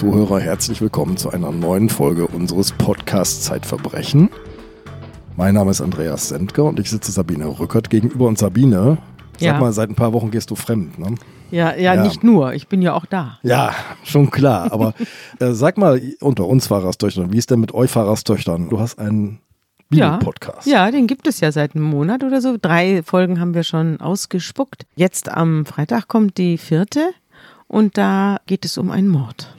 Zuhörer, herzlich willkommen zu einer neuen Folge unseres Podcasts Zeitverbrechen. Mein Name ist Andreas Sendker und ich sitze Sabine Rückert gegenüber. Und Sabine, sag Ja. mal, seit ein paar Wochen gehst du fremd, ne? Ja, ja, Ja. nicht nur. Ich bin ja auch da. Ja, schon klar. Aber äh, sag mal, unter uns Pfarrerstöchtern, wie ist denn mit euch Pfarrerstöchtern? Du hast einen Ja. Bibelpodcast. Ja, den gibt es ja seit einem Monat oder so. Drei Folgen haben wir schon ausgespuckt. Jetzt am Freitag kommt die vierte und da geht es um einen Mord.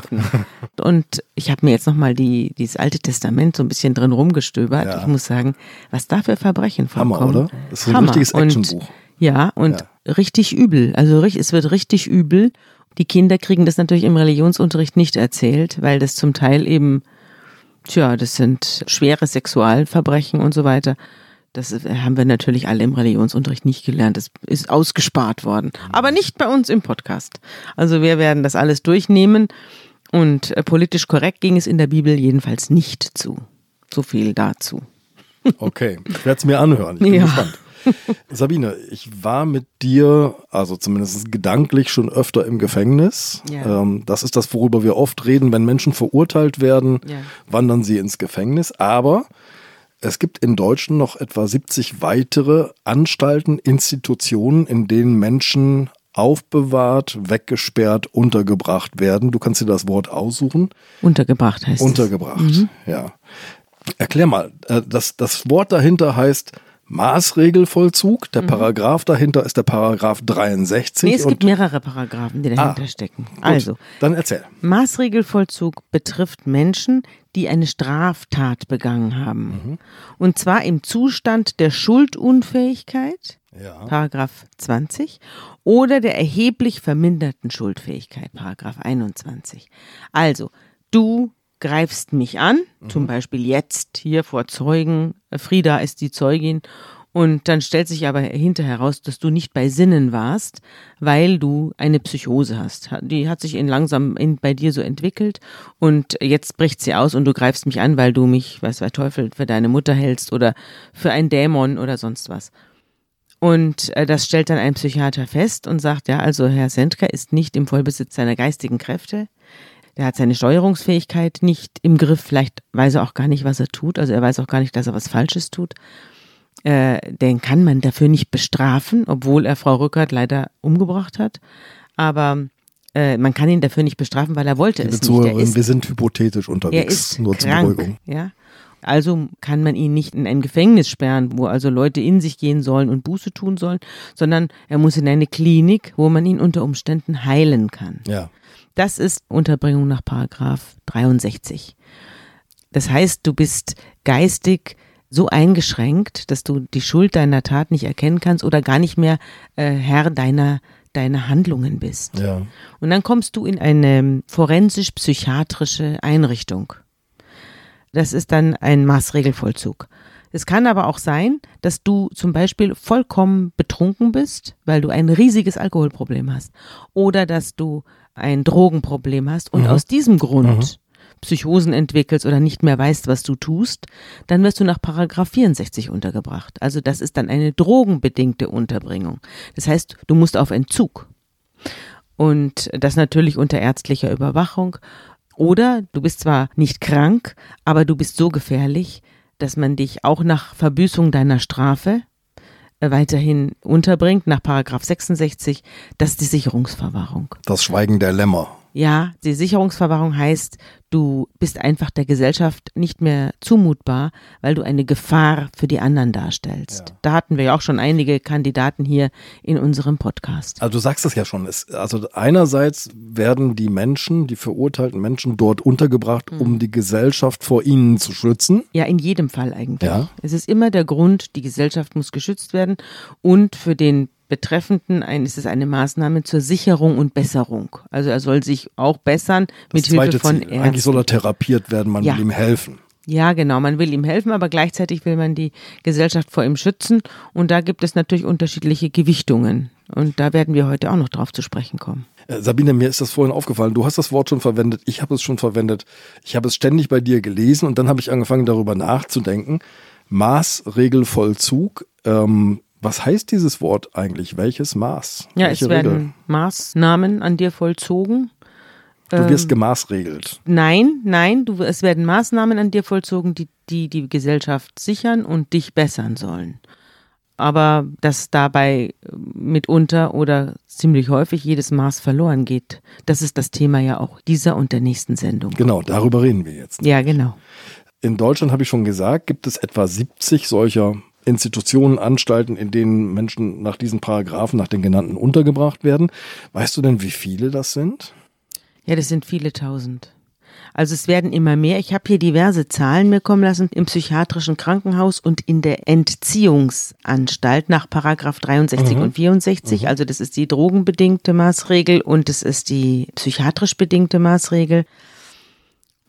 Und ich habe mir jetzt nochmal die, dieses Alte Testament so ein bisschen drin rumgestöbert. Ja. Ich muss sagen, was da für Verbrechen Hammer, vorkommen. oder? Das ist ein Hammer. richtiges Und- Actionbuch. Ja, und richtig übel. Also es wird richtig übel. Die Kinder kriegen das natürlich im Religionsunterricht nicht erzählt, weil das zum Teil eben, tja, das sind schwere Sexualverbrechen und so weiter. Das ist- haben wir natürlich alle im Religionsunterricht nicht gelernt. Das ist ausgespart worden. Aber nicht bei uns im Podcast. Also wir werden das alles durchnehmen. Und äh, politisch korrekt ging es in der Bibel jedenfalls nicht zu. So viel dazu. Okay, ich werde es mir anhören. Ich bin Ja. gespannt. Sabine, ich war mit dir, also zumindest gedanklich, schon öfter im Gefängnis. Ja. Ähm, das ist das, worüber wir oft reden. Wenn Menschen verurteilt werden, Ja. wandern sie ins Gefängnis. Aber es gibt in Deutschland noch etwa 70 weitere Anstalten, Institutionen, in denen Menschen aufbewahrt, weggesperrt, untergebracht werden. Du kannst dir das Wort aussuchen. Untergebracht heißt es. Untergebracht, ja. Erklär mal, äh, das, das Wort dahinter heißt Maßregelvollzug. Der Paragraph dahinter ist der Paragraph 63. Nee, es gibt mehrere Paragraphen, die dahinter Ah, stecken. gut, Also, Dann erzähl. Maßregelvollzug betrifft Menschen, die eine Straftat begangen haben. Und zwar im Zustand der Schuldunfähigkeit, Ja. Paragraph 20, oder der erheblich verminderten Schuldfähigkeit, Paragraph 21. Also, du greifst mich an, zum Beispiel jetzt hier vor Zeugen, Frieda ist die Zeugin, und dann stellt sich aber hinterher heraus, dass du nicht bei Sinnen warst, weil du eine Psychose hast. Die hat sich in langsam in, bei dir so entwickelt und jetzt bricht sie aus und du greifst mich an, weil du mich, weiß der Teufel, für deine Mutter hältst oder für einen Dämon oder sonst was. Und äh, das stellt dann ein Psychiater fest und sagt, ja, also Herr Sendker ist nicht im Vollbesitz seiner geistigen Kräfte. Der hat seine Steuerungsfähigkeit nicht im Griff. Vielleicht weiß er auch gar nicht, was er tut. Also er weiß auch gar nicht, dass er was Falsches tut. Äh, den kann man dafür nicht bestrafen, obwohl er Frau Rückert leider umgebracht hat. Aber äh, man kann ihn dafür nicht bestrafen, weil er wollte Liebe es nicht. Er ist wir sind hypothetisch er unterwegs, ist nur zur krank, Beruhigung. ja. Also kann man ihn nicht in ein Gefängnis sperren, wo also Leute in sich gehen sollen und Buße tun sollen, sondern er muss in eine Klinik, wo man ihn unter Umständen heilen kann. Ja. Das ist Unterbringung nach Paragraph 63. Das heißt, du bist geistig so eingeschränkt, dass du die Schuld deiner Tat nicht erkennen kannst oder gar nicht mehr äh, Herr deiner deiner Handlungen bist. Ja. Und dann kommst du in eine forensisch-psychiatrische Einrichtung. Das ist dann ein Maßregelvollzug. Es kann aber auch sein, dass du zum Beispiel vollkommen betrunken bist, weil du ein riesiges Alkoholproblem hast. Oder dass du ein Drogenproblem hast und aus diesem Grund Psychosen entwickelst oder nicht mehr weißt, was du tust, dann wirst du nach Paragraph 64 untergebracht. Also das ist dann eine drogenbedingte Unterbringung. Das heißt, du musst auf Entzug. Und das natürlich unter ärztlicher Überwachung. Oder du bist zwar nicht krank, aber du bist so gefährlich, dass man dich auch nach Verbüßung deiner Strafe weiterhin unterbringt, nach Paragraph 66, das ist die Sicherungsverwahrung. Das Schweigen der Lämmer. Ja, die Sicherungsverwahrung heißt, du bist einfach der Gesellschaft nicht mehr zumutbar, weil du eine Gefahr für die anderen darstellst. Da hatten wir ja auch schon einige Kandidaten hier in unserem Podcast. Also du sagst es ja schon. Es, also einerseits werden die Menschen, die verurteilten Menschen dort untergebracht, Mhm. um die Gesellschaft vor ihnen zu schützen. Ja, in jedem Fall eigentlich. Ja. Es ist immer der Grund, die Gesellschaft muss geschützt werden und für den Betreffenden ein, ist es eine Maßnahme zur Sicherung und Besserung. Also er soll sich auch bessern Das mit Hilfe von Ziel. Ärzten. Eigentlich soll er therapiert werden, man Ja. will ihm helfen. Ja, genau. Man will ihm helfen, aber gleichzeitig will man die Gesellschaft vor ihm schützen. Und da gibt es natürlich unterschiedliche Gewichtungen. Und da werden wir heute auch noch drauf zu sprechen kommen. Äh, Sabine, mir ist das vorhin aufgefallen. Du hast das Wort schon verwendet, ich habe es schon verwendet. Ich habe es ständig bei dir gelesen und dann habe ich angefangen darüber nachzudenken. Maßregelvollzug. Ähm, was heißt dieses Wort eigentlich? Welches Maß? Ja, Welche es werden Regel? Maßnahmen an dir vollzogen. Du wirst gemaßregelt. Nein, nein, du, es werden Maßnahmen an dir vollzogen, die, die die Gesellschaft sichern und dich bessern sollen. Aber dass dabei mitunter oder ziemlich häufig jedes Maß verloren geht, das ist das Thema ja auch dieser und der nächsten Sendung. Genau, darüber reden wir jetzt. Ja, genau. In Deutschland, habe ich schon gesagt, gibt es etwa 70 solcher Institutionen, Anstalten, in denen Menschen nach diesen Paragraphen, nach den genannten, untergebracht werden. Weißt du denn, wie viele das sind? Ja, das sind viele tausend. Also es werden immer mehr. Ich habe hier diverse Zahlen mir kommen lassen im psychiatrischen Krankenhaus und in der Entziehungsanstalt nach Paragraph 63 mhm. und 64. Mhm. Also das ist die drogenbedingte Maßregel und es ist die psychiatrisch bedingte Maßregel.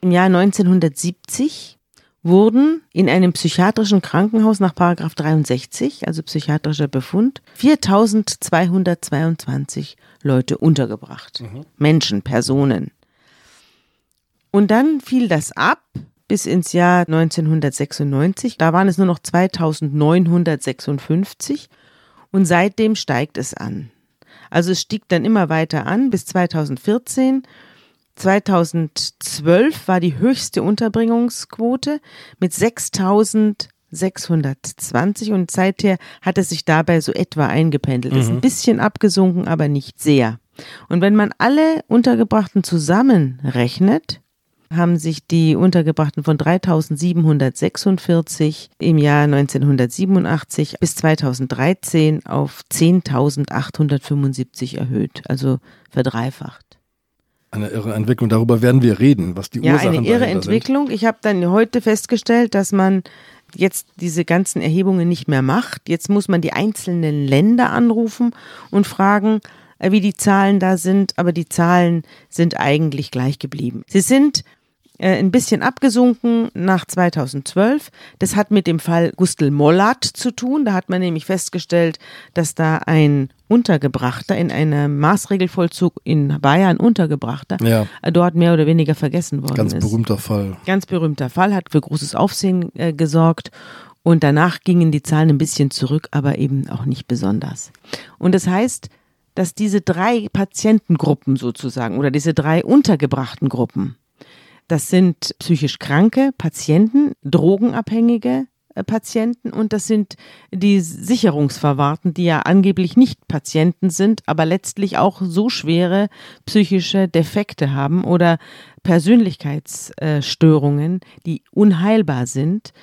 Im Jahr 1970 wurden in einem psychiatrischen Krankenhaus nach Paragraph 63, also psychiatrischer Befund, 4222 Leute untergebracht. Mhm. Menschen, Personen. Und dann fiel das ab bis ins Jahr 1996. Da waren es nur noch 2956 und seitdem steigt es an. Also es stieg dann immer weiter an bis 2014. 2012 war die höchste Unterbringungsquote mit 6620 und seither hat es sich dabei so etwa eingependelt. Mhm. Ist ein bisschen abgesunken, aber nicht sehr. Und wenn man alle Untergebrachten zusammenrechnet, haben sich die Untergebrachten von 3746 im Jahr 1987 bis 2013 auf 10.875 erhöht, also verdreifacht. Eine irre Entwicklung, darüber werden wir reden, was die ja, Ursachen Ja, eine irre Entwicklung. Sind. Ich habe dann heute festgestellt, dass man jetzt diese ganzen Erhebungen nicht mehr macht. Jetzt muss man die einzelnen Länder anrufen und fragen, äh, wie die Zahlen da sind, aber die Zahlen sind eigentlich gleich geblieben. Sie sind äh, ein bisschen abgesunken nach 2012. Das hat mit dem Fall Gustl Mollat zu tun. Da hat man nämlich festgestellt, dass da ein Untergebrachter in einem Maßregelvollzug in Bayern untergebrachter ja. Äh, dort mehr oder weniger vergessen worden Ganz ist. Ganz berühmter Fall. Ganz berühmter Fall, hat für großes Aufsehen äh, gesorgt. Und danach gingen die Zahlen ein bisschen zurück, aber eben auch nicht besonders. Und das heißt, dass diese drei Patientengruppen sozusagen oder diese drei untergebrachten Gruppen, das sind psychisch kranke Patienten, drogenabhängige äh, Patienten und das sind die Sicherungsverwahrten, die ja angeblich nicht Patienten sind, aber letztlich auch so schwere psychische Defekte haben oder Persönlichkeitsstörungen, die unheilbar sind,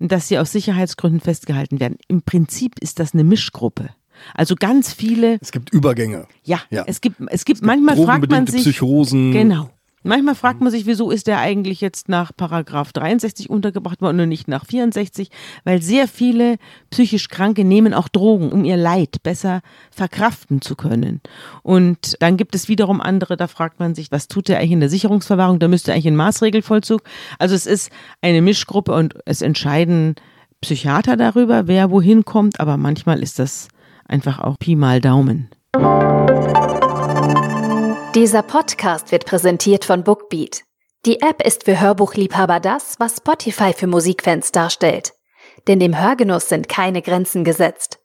dass sie aus Sicherheitsgründen festgehalten werden. Im Prinzip ist das eine Mischgruppe. Also ganz viele. Es gibt Übergänge. Ja, ja. es gibt, es gibt, es gibt manchmal fragt man sich. Psychosen. Genau. Manchmal fragt man sich, wieso ist der eigentlich jetzt nach Paragraph 63 untergebracht worden und nicht nach 64? Weil sehr viele psychisch Kranke nehmen auch Drogen, um ihr Leid besser verkraften zu können. Und dann gibt es wiederum andere, da fragt man sich, was tut der eigentlich in der Sicherungsverwahrung? Da müsste eigentlich ein Maßregelvollzug. Also es ist eine Mischgruppe und es entscheiden Psychiater darüber, wer wohin kommt, aber manchmal ist das einfach auch Pi mal Daumen. Dieser Podcast wird präsentiert von Bookbeat. Die App ist für Hörbuchliebhaber das, was Spotify für Musikfans darstellt. Denn dem Hörgenuss sind keine Grenzen gesetzt.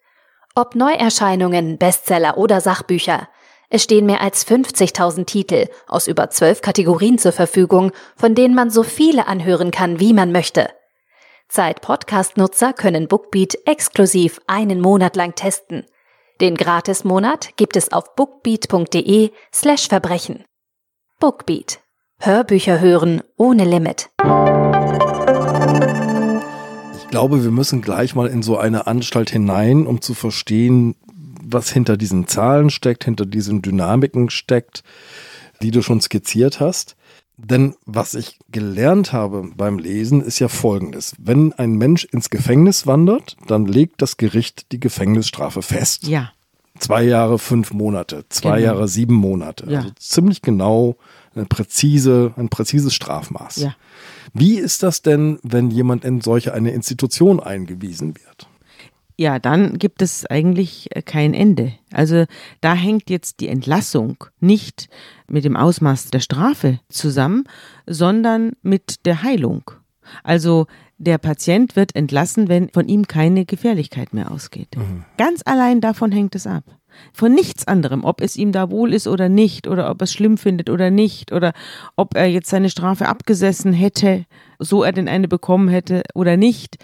Ob Neuerscheinungen, Bestseller oder Sachbücher, es stehen mehr als 50.000 Titel aus über zwölf Kategorien zur Verfügung, von denen man so viele anhören kann, wie man möchte. Zeit-Podcast-Nutzer können Bookbeat exklusiv einen Monat lang testen – den Gratismonat gibt es auf bookbeat.de slash Verbrechen. Bookbeat. Hörbücher hören ohne Limit. Ich glaube, wir müssen gleich mal in so eine Anstalt hinein, um zu verstehen, was hinter diesen Zahlen steckt, hinter diesen Dynamiken steckt, die du schon skizziert hast. Denn was ich gelernt habe beim Lesen ist ja folgendes. Wenn ein Mensch ins Gefängnis wandert, dann legt das Gericht die Gefängnisstrafe fest. Ja. Zwei Jahre, fünf Monate, zwei genau. Jahre, sieben Monate. Ja. Also ziemlich genau eine präzise, ein präzises Strafmaß. Ja. Wie ist das denn, wenn jemand in solche eine Institution eingewiesen wird? Ja, dann gibt es eigentlich äh, kein Ende. Also da hängt jetzt die Entlassung nicht mit dem Ausmaß der Strafe zusammen, sondern mit der Heilung. Also der Patient wird entlassen, wenn von ihm keine Gefährlichkeit mehr ausgeht. Mhm. Ganz allein davon hängt es ab. Von nichts anderem, ob es ihm da wohl ist oder nicht, oder ob er es schlimm findet oder nicht, oder ob er jetzt seine Strafe abgesessen hätte, so er denn eine bekommen hätte oder nicht.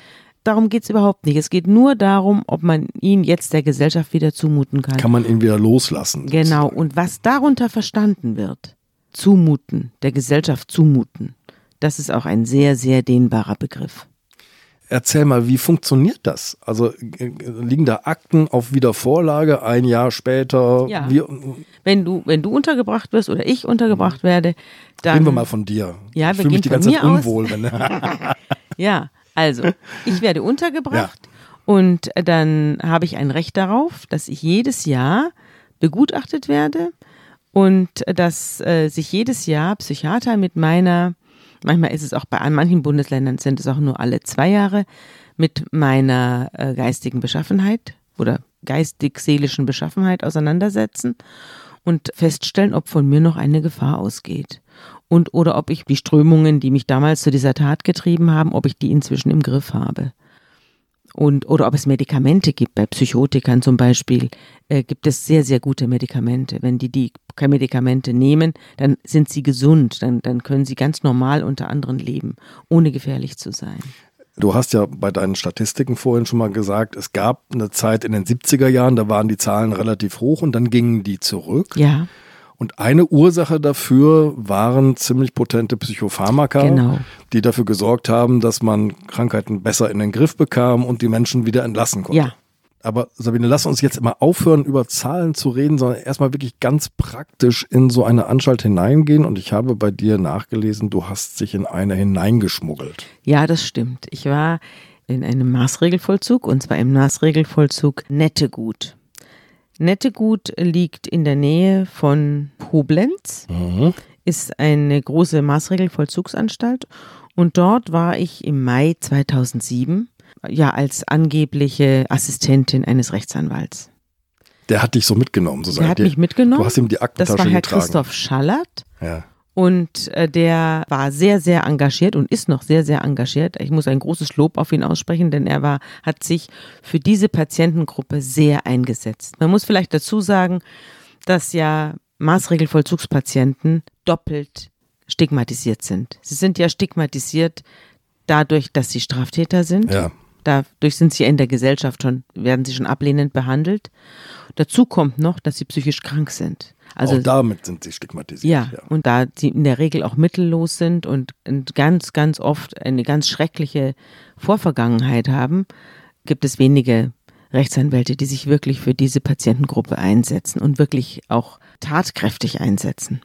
Darum geht es überhaupt nicht. Es geht nur darum, ob man ihn jetzt der Gesellschaft wieder zumuten kann. Kann man ihn wieder loslassen. Genau. sozusagen. Und was darunter verstanden wird, zumuten, der Gesellschaft zumuten, das ist auch ein sehr, sehr dehnbarer Begriff. Erzähl mal, wie funktioniert das? Also äh, liegen da Akten auf Wiedervorlage ein Jahr später? Ja. Wie, Wenn du, wenn du untergebracht wirst oder ich untergebracht werde, dann. reden wir mal von dir. Ja, ich wir fühle mich gehen die ganze Zeit unwohl. Wenn, Ja, also, ich werde untergebracht und dann habe ich ein Recht darauf, dass ich jedes Jahr begutachtet werde und dass äh, sich jedes Jahr Psychiater mit meiner, manchmal ist es auch bei an manchen Bundesländern sind es auch nur alle zwei Jahre, mit meiner äh, geistigen Beschaffenheit oder geistig-seelischen Beschaffenheit auseinandersetzen und feststellen, ob von mir noch eine Gefahr ausgeht. Und oder ob ich die Strömungen, die mich damals zu dieser Tat getrieben haben, ob ich die inzwischen im Griff habe. Und, oder ob es Medikamente gibt, bei Psychotikern zum Beispiel, äh, gibt es sehr, sehr gute Medikamente. Wenn die die Medikamente nehmen, dann sind sie gesund, dann, dann können sie ganz normal unter anderen leben, ohne gefährlich zu sein. du hast ja bei deinen Statistiken vorhin schon mal gesagt, es gab eine Zeit in den 70er Jahren, da waren die Zahlen relativ hoch und dann gingen die zurück. Ja, Und eine Ursache dafür waren ziemlich potente Psychopharmaka, Genau. die dafür gesorgt haben, dass man Krankheiten besser in den Griff bekam und die Menschen wieder entlassen konnte. ja. Aber Sabine, lass uns jetzt immer aufhören, über Zahlen zu reden, sondern erstmal wirklich ganz praktisch in so eine Anstalt hineingehen. Und ich habe bei dir nachgelesen, du hast dich in eine hineingeschmuggelt. Ja, das stimmt. Ich war in einem Maßregelvollzug und zwar im Maßregelvollzug Nettegut. Nettegut liegt in der Nähe von Koblenz, ist eine große Maßregelvollzugsanstalt und dort war ich im Mai 2007 ja als angebliche Assistentin eines Rechtsanwalts. Der hat dich so mitgenommen, so Der hat mich mitgenommen. Du hast ihm die Das Aktentasche war Herr getragen. Christoph Schallert. Ja. Und äh, der war sehr, sehr engagiert und ist noch sehr, sehr engagiert. Ich muss ein großes Lob auf ihn aussprechen, denn er war, hat sich für diese Patientengruppe sehr eingesetzt. Man muss vielleicht dazu sagen, dass ja Maßregelvollzugspatienten doppelt stigmatisiert sind. Sie sind ja stigmatisiert dadurch, dass sie Straftäter sind. ja. Dadurch sind sie in der Gesellschaft schon, werden sie schon ablehnend behandelt. Dazu kommt noch, dass sie psychisch krank sind. Also auch damit sind sie stigmatisiert. ja, und da sie in der Regel auch mittellos sind und und ganz, ganz oft eine ganz schreckliche Vorvergangenheit haben, gibt es wenige Rechtsanwälte, die sich wirklich für diese Patientengruppe einsetzen und wirklich auch tatkräftig einsetzen.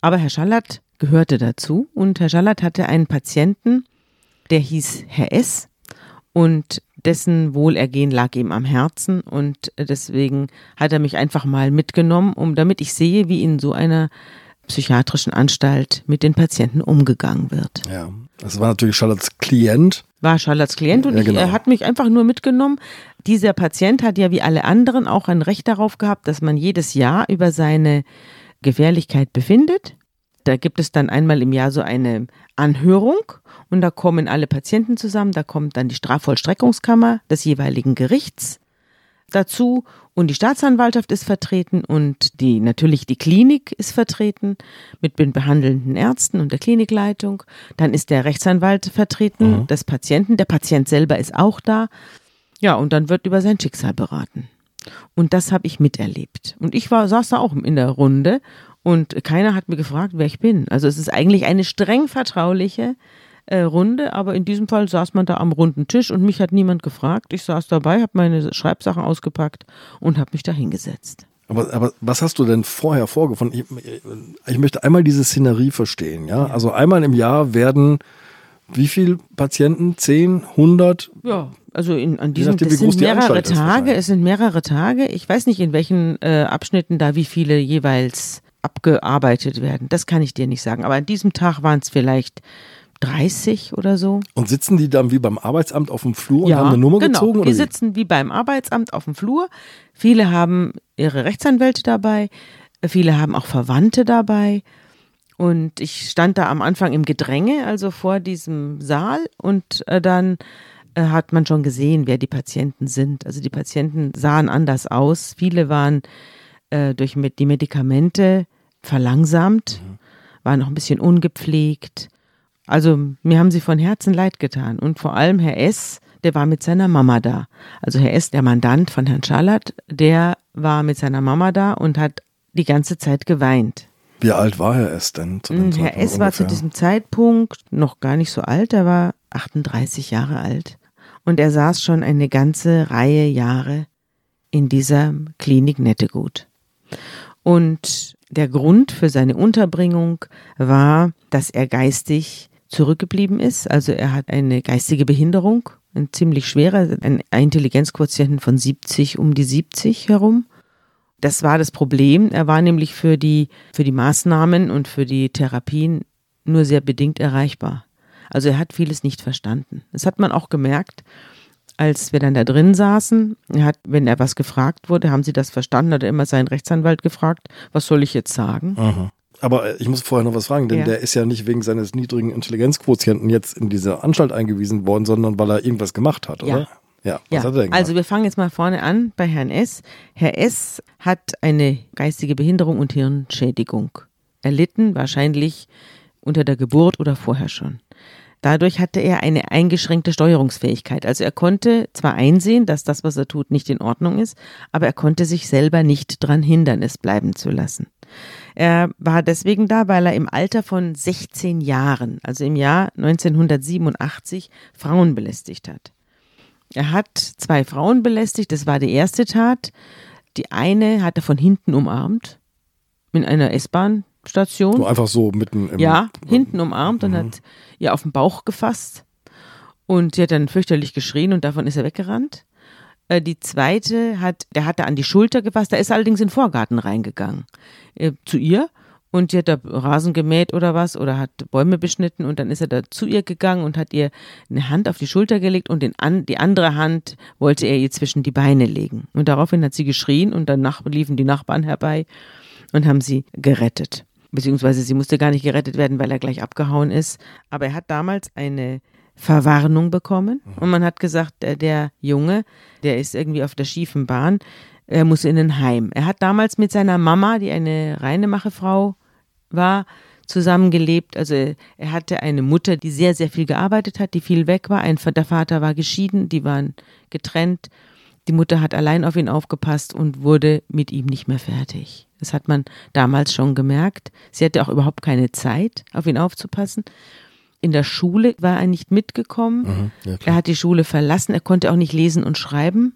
Aber Herr Schallert gehörte dazu und Herr Schallert hatte einen Patienten, der hieß Herr S. und dessen Wohlergehen lag ihm am Herzen und deswegen hat er mich einfach mal mitgenommen, um damit ich sehe, wie in so einer psychiatrischen Anstalt mit den Patienten umgegangen wird. Ja. Das war natürlich Charlottes Klient. War Charlottes Klient und Ja, ich, genau. er hat mich einfach nur mitgenommen. Dieser Patient hat ja wie alle anderen auch ein Recht darauf gehabt, dass man jedes Jahr über seine Gefährlichkeit befindet. Da gibt es dann einmal im Jahr so eine Anhörung und da kommen alle Patienten zusammen. Da kommt dann die Strafvollstreckungskammer des jeweiligen Gerichts dazu und die Staatsanwaltschaft ist vertreten und die natürlich die Klinik ist vertreten mit den behandelnden Ärzten und der Klinikleitung. Dann ist der Rechtsanwalt vertreten des Patienten. Der Patient selber ist auch da. Ja, und dann wird über sein Schicksal beraten. Und das habe ich miterlebt. Und ich war, saß da auch in der Runde und keiner hat mir gefragt, wer ich bin. Also es ist eigentlich eine streng vertrauliche äh, Runde, aber in diesem Fall saß man da am runden Tisch und mich hat niemand gefragt. Ich saß dabei, habe meine Schreibsachen ausgepackt und habe mich da hingesetzt. Aber, aber was hast du denn vorher vorgefunden? Ich, ich möchte einmal diese Szenerie verstehen. Ja? Also einmal im Jahr werden wie viele Patienten? 10, 100? Ja, also in, an diesem nachdem, das sind die mehrere Tage. Es sind mehrere Tage. Ich weiß nicht, in welchen äh, Abschnitten da wie viele jeweils abgearbeitet werden. Das kann ich dir nicht sagen. Aber an diesem Tag waren es vielleicht 30 oder so. Und sitzen die dann wie beim Arbeitsamt auf dem Flur und haben eine Nummer genau. gezogen? Oder Die sitzen wie beim Arbeitsamt auf dem Flur. Viele haben ihre Rechtsanwälte dabei. Viele haben auch Verwandte dabei. Und ich stand da am Anfang im Gedränge, also vor diesem Saal. Und äh, dann äh, hat man schon gesehen, wer die Patienten sind. Also die Patienten sahen anders aus. Viele waren äh, durch die Medikamente verlangsamt, mhm. waren noch ein bisschen ungepflegt. Also mir haben sie von Herzen leid getan. Und vor allem Herr S., der war mit seiner Mama da. Also Herr S., der Mandant von Herrn Schallert, der war mit seiner Mama da und hat die ganze Zeit geweint. Wie alt war Herr S. denn zu dem hm, Herr S. war zu diesem Zeitpunkt noch gar nicht so alt, er war 38 Jahre alt. Und er saß schon eine ganze Reihe Jahre in dieser Klinik Nettegut. Und der Grund für seine Unterbringung war, dass er geistig zurückgeblieben ist. Also er hat eine geistige Behinderung, ein ziemlich schwerer, ein Intelligenzquotienten von 70, um die 70 herum. Das war das Problem. Er war nämlich für die, für die Maßnahmen und für die Therapien nur sehr bedingt erreichbar. Also er hat vieles nicht verstanden. Das hat man auch gemerkt, als wir dann da drin saßen. Hat, wenn er was gefragt wurde, haben Sie das verstanden? Hat er immer seinen Rechtsanwalt gefragt, was soll ich jetzt sagen? Aha. Aber äh, ich muss vorher noch was fragen, denn ja. der ist ja nicht wegen seines niedrigen Intelligenzquotienten jetzt in diese Anstalt eingewiesen worden, sondern weil er irgendwas gemacht hat, oder? Ja. Ja, was ja. hat er denn also wir fangen jetzt mal vorne an bei Herrn S. Herr S. hat eine geistige Behinderung und Hirnschädigung erlitten, wahrscheinlich unter der Geburt oder vorher schon. Dadurch hatte er eine eingeschränkte Steuerungsfähigkeit. Also er konnte zwar einsehen, dass das, was er tut, nicht in Ordnung ist, aber er konnte sich selber nicht daran hindern, es bleiben zu lassen. Er war deswegen da, weil er im Alter von 16 Jahren, also im Jahr 1987, Frauen belästigt hat. Er hat zwei Frauen belästigt, das war die erste Tat. Die eine hat er von hinten umarmt, in einer S-Bahn Station. So einfach so mitten im. Ja, hinten umarmt und mhm. hat ihr auf den Bauch gefasst. Und sie hat dann fürchterlich geschrien und davon ist er weggerannt. Äh, die zweite hat, der hat da an die Schulter gefasst, da ist allerdings in den Vorgarten reingegangen. Äh, zu ihr. Und sie hat da Rasen gemäht oder was oder hat Bäume beschnitten und dann ist er da zu ihr gegangen und hat ihr eine Hand auf die Schulter gelegt und den an, die andere Hand wollte er ihr zwischen die Beine legen. Und daraufhin hat sie geschrien und danach liefen die Nachbarn herbei und haben sie gerettet beziehungsweise sie musste gar nicht gerettet werden, weil er gleich abgehauen ist. Aber er hat damals eine Verwarnung bekommen mhm. und man hat gesagt, der, der Junge, der ist irgendwie auf der schiefen Bahn, er muss in ein Heim. Er hat damals mit seiner Mama, die eine Reinemacherfrau war, zusammengelebt. Also er hatte eine Mutter, die sehr, sehr viel gearbeitet hat, die viel weg war. Ein, der Vater war geschieden, die waren getrennt. Die Mutter hat allein auf ihn aufgepasst und wurde mit ihm nicht mehr fertig. Das hat man damals schon gemerkt. Sie hatte auch überhaupt keine Zeit, auf ihn aufzupassen. In der Schule war er nicht mitgekommen. Mhm, ja, er hat die Schule verlassen. Er konnte auch nicht lesen und schreiben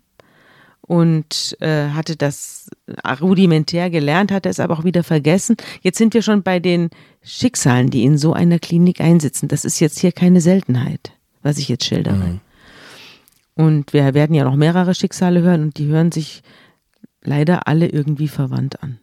und äh, hatte das rudimentär gelernt, hatte es aber auch wieder vergessen. Jetzt sind wir schon bei den Schicksalen, die in so einer Klinik einsitzen. Das ist jetzt hier keine Seltenheit, was ich jetzt schildere. Mhm. Und wir werden ja noch mehrere Schicksale hören und die hören sich leider alle irgendwie verwandt an.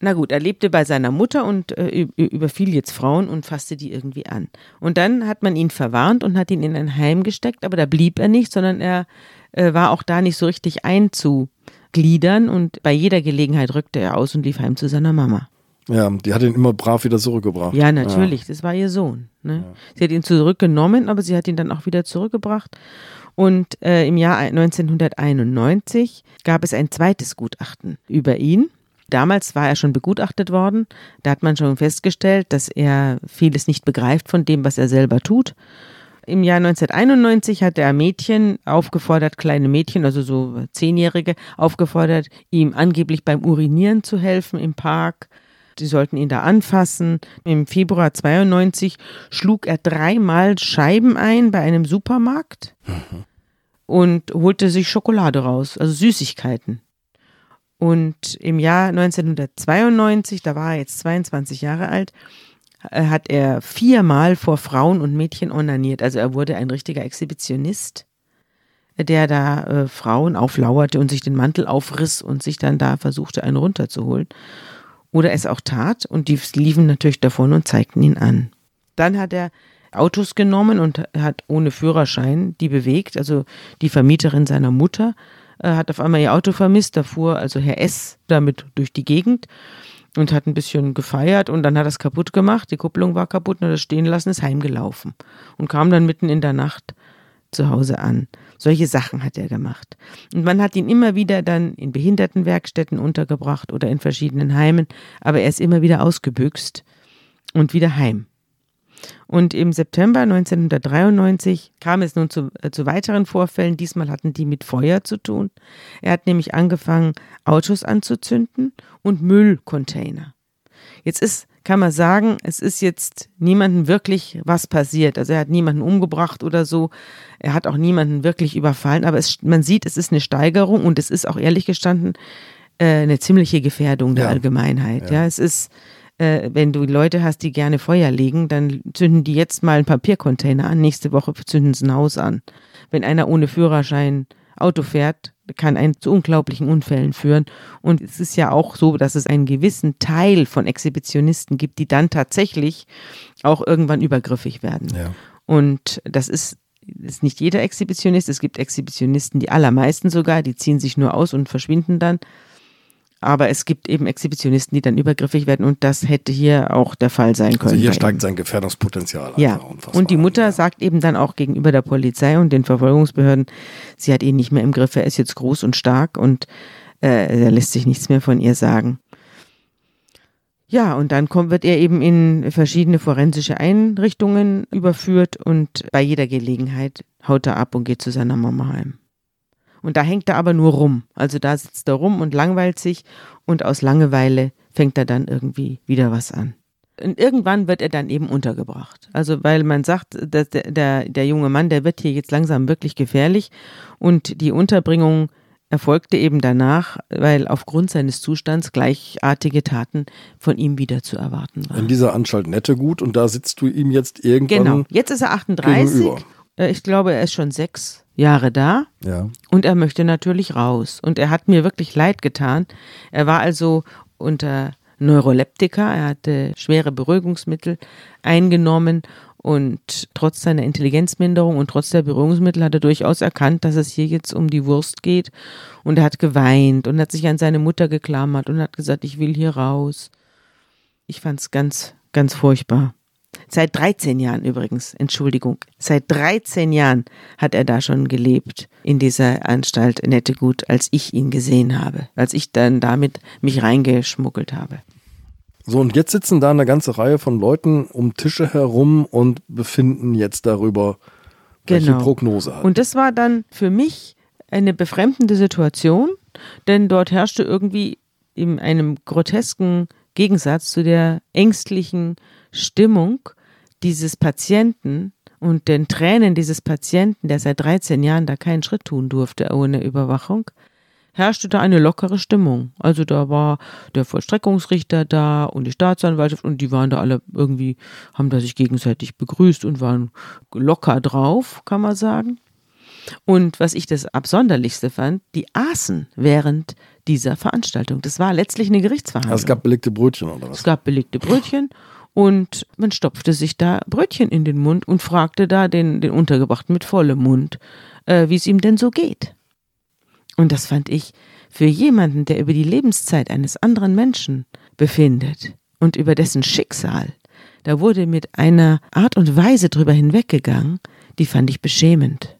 Na gut, er lebte bei seiner Mutter und äh, überfiel jetzt Frauen und fasste die irgendwie an. Und dann hat man ihn verwarnt und hat ihn in ein Heim gesteckt, aber da blieb er nicht, sondern er äh, war auch da nicht so richtig einzugliedern und bei jeder Gelegenheit rückte er aus und lief heim zu seiner Mama. Ja, die hat ihn immer brav wieder zurückgebracht. Ja, natürlich, ja. das war ihr Sohn. Ne? Ja. Sie hat ihn zurückgenommen, aber sie hat ihn dann auch wieder zurückgebracht. Und äh, im Jahr 1991 gab es ein zweites Gutachten über ihn. Damals war er schon begutachtet worden. Da hat man schon festgestellt, dass er vieles nicht begreift von dem, was er selber tut. Im Jahr 1991 hat er Mädchen aufgefordert, kleine Mädchen, also so Zehnjährige, aufgefordert, ihm angeblich beim Urinieren zu helfen im Park. Sie sollten ihn da anfassen. Im Februar 92 schlug er dreimal Scheiben ein bei einem Supermarkt mhm. und holte sich Schokolade raus, also Süßigkeiten. Und im Jahr 1992, da war er jetzt 22 Jahre alt, äh, hat er viermal vor Frauen und Mädchen onaniert. Also er wurde ein richtiger Exhibitionist, der da äh, Frauen auflauerte und sich den Mantel aufriss und sich dann da versuchte, einen runterzuholen. Oder es auch tat und die liefen natürlich davon und zeigten ihn an. Dann hat er Autos genommen und hat ohne Führerschein die bewegt, also die Vermieterin seiner Mutter äh, hat auf einmal ihr Auto vermisst. Da fuhr also Herr S. damit durch die Gegend und hat ein bisschen gefeiert und dann hat er es kaputt gemacht. Die Kupplung war kaputt und hat es stehen lassen, ist heimgelaufen und kam dann mitten in der Nacht zu Hause an. Solche Sachen hat er gemacht. Und man hat ihn immer wieder dann in Behindertenwerkstätten untergebracht oder in verschiedenen Heimen, aber er ist immer wieder ausgebüxt und wieder heim. Und im September 1993 kam es nun zu, äh, zu weiteren Vorfällen. Diesmal hatten die mit Feuer zu tun. Er hat nämlich angefangen, Autos anzuzünden und Müllcontainer. Jetzt ist, kann man sagen, es ist jetzt niemandem wirklich was passiert. Also er hat niemanden umgebracht oder so. Er hat auch niemanden wirklich überfallen. Aber es, man sieht, es ist eine Steigerung und es ist auch ehrlich gestanden äh, eine ziemliche Gefährdung der Ja. Allgemeinheit. Ja. Ja, es ist äh, wenn du Leute hast, die gerne Feuer legen, dann zünden die jetzt mal einen Papiercontainer an, nächste Woche zünden sie ein Haus an. Wenn einer ohne Führerschein Auto fährt, kann ein zu unglaublichen Unfällen führen. Und es ist ja auch so, dass es einen gewissen Teil von Exhibitionisten gibt, die dann tatsächlich auch irgendwann übergriffig werden. Ja. Und das ist, ist nicht jeder Exhibitionist. Es gibt Exhibitionisten, die allermeisten sogar, die ziehen sich nur aus und verschwinden dann. Aber es gibt eben Exhibitionisten, die dann übergriffig werden und das hätte hier auch der Fall sein können. Also hier steigt sein Gefährdungspotenzial. Ja, und die Mutter ja. sagt eben dann auch gegenüber der Polizei und den Verfolgungsbehörden, sie hat ihn nicht mehr im Griff, er ist jetzt groß und stark und äh, da lässt sich nichts mehr von ihr sagen. Ja, und dann kommt, wird er eben in verschiedene forensische Einrichtungen überführt und bei jeder Gelegenheit haut er ab und geht zu seiner Mama heim. Und da hängt er aber nur rum. Also da sitzt er rum und langweilt sich und aus Langeweile fängt er dann irgendwie wieder was an. Und irgendwann wird er dann eben untergebracht. Also weil man sagt, dass der, der, der junge Mann, der wird hier jetzt langsam wirklich gefährlich und die Unterbringung erfolgte eben danach, weil aufgrund seines Zustands gleichartige Taten von ihm wieder zu erwarten In waren. dieser Anstalt Nettegut und da sitzt du ihm jetzt irgendwann Genau, jetzt ist er 38. gegenüber. Äh, Ich glaube, er ist schon sechs Jahre da. Ja. Und er möchte natürlich raus. Und er hat mir wirklich leid getan. Er war also unter Neuroleptika, er hatte schwere Beruhigungsmittel eingenommen und trotz seiner Intelligenzminderung und trotz der Beruhigungsmittel hat er durchaus erkannt, dass es hier jetzt um die Wurst geht. Und er hat geweint und hat sich an seine Mutter geklammert und hat gesagt, ich will hier raus. Ich fand es ganz, ganz furchtbar. Seit 13 Jahren übrigens, Entschuldigung, seit 13 Jahren hat er da schon gelebt in dieser Anstalt Nettegut, als ich ihn gesehen habe, als ich dann damit mich reingeschmuggelt habe. So, und jetzt sitzen da eine ganze Reihe von Leuten um Tische herum und befinden jetzt darüber, welche Genau. Prognose hat. Und das war dann für mich eine befremdende Situation, denn dort herrschte irgendwie in einem grotesken Gegensatz zu der ängstlichen Stimmung dieses Patienten und den Tränen dieses Patienten, der seit 13 Jahren da keinen Schritt tun durfte ohne Überwachung, herrschte da eine lockere Stimmung. Also da war der Vollstreckungsrichter da und die Staatsanwaltschaft und die waren da alle irgendwie, haben da sich gegenseitig begrüßt und waren locker drauf, kann man sagen. Und was ich das Absonderlichste fand, die aßen während dieser Veranstaltung. Das war letztlich eine Gerichtsverhandlung. also es gab belegte Brötchen oder was? Es gab belegte Brötchen und man stopfte sich da Brötchen in den Mund und fragte da den, den Untergebrachten mit vollem Mund, äh, wie es ihm denn so geht. Und das fand ich für jemanden, der über die Lebenszeit eines anderen Menschen befindet und über dessen Schicksal, da wurde mit einer Art und Weise drüber hinweggegangen, die fand ich beschämend.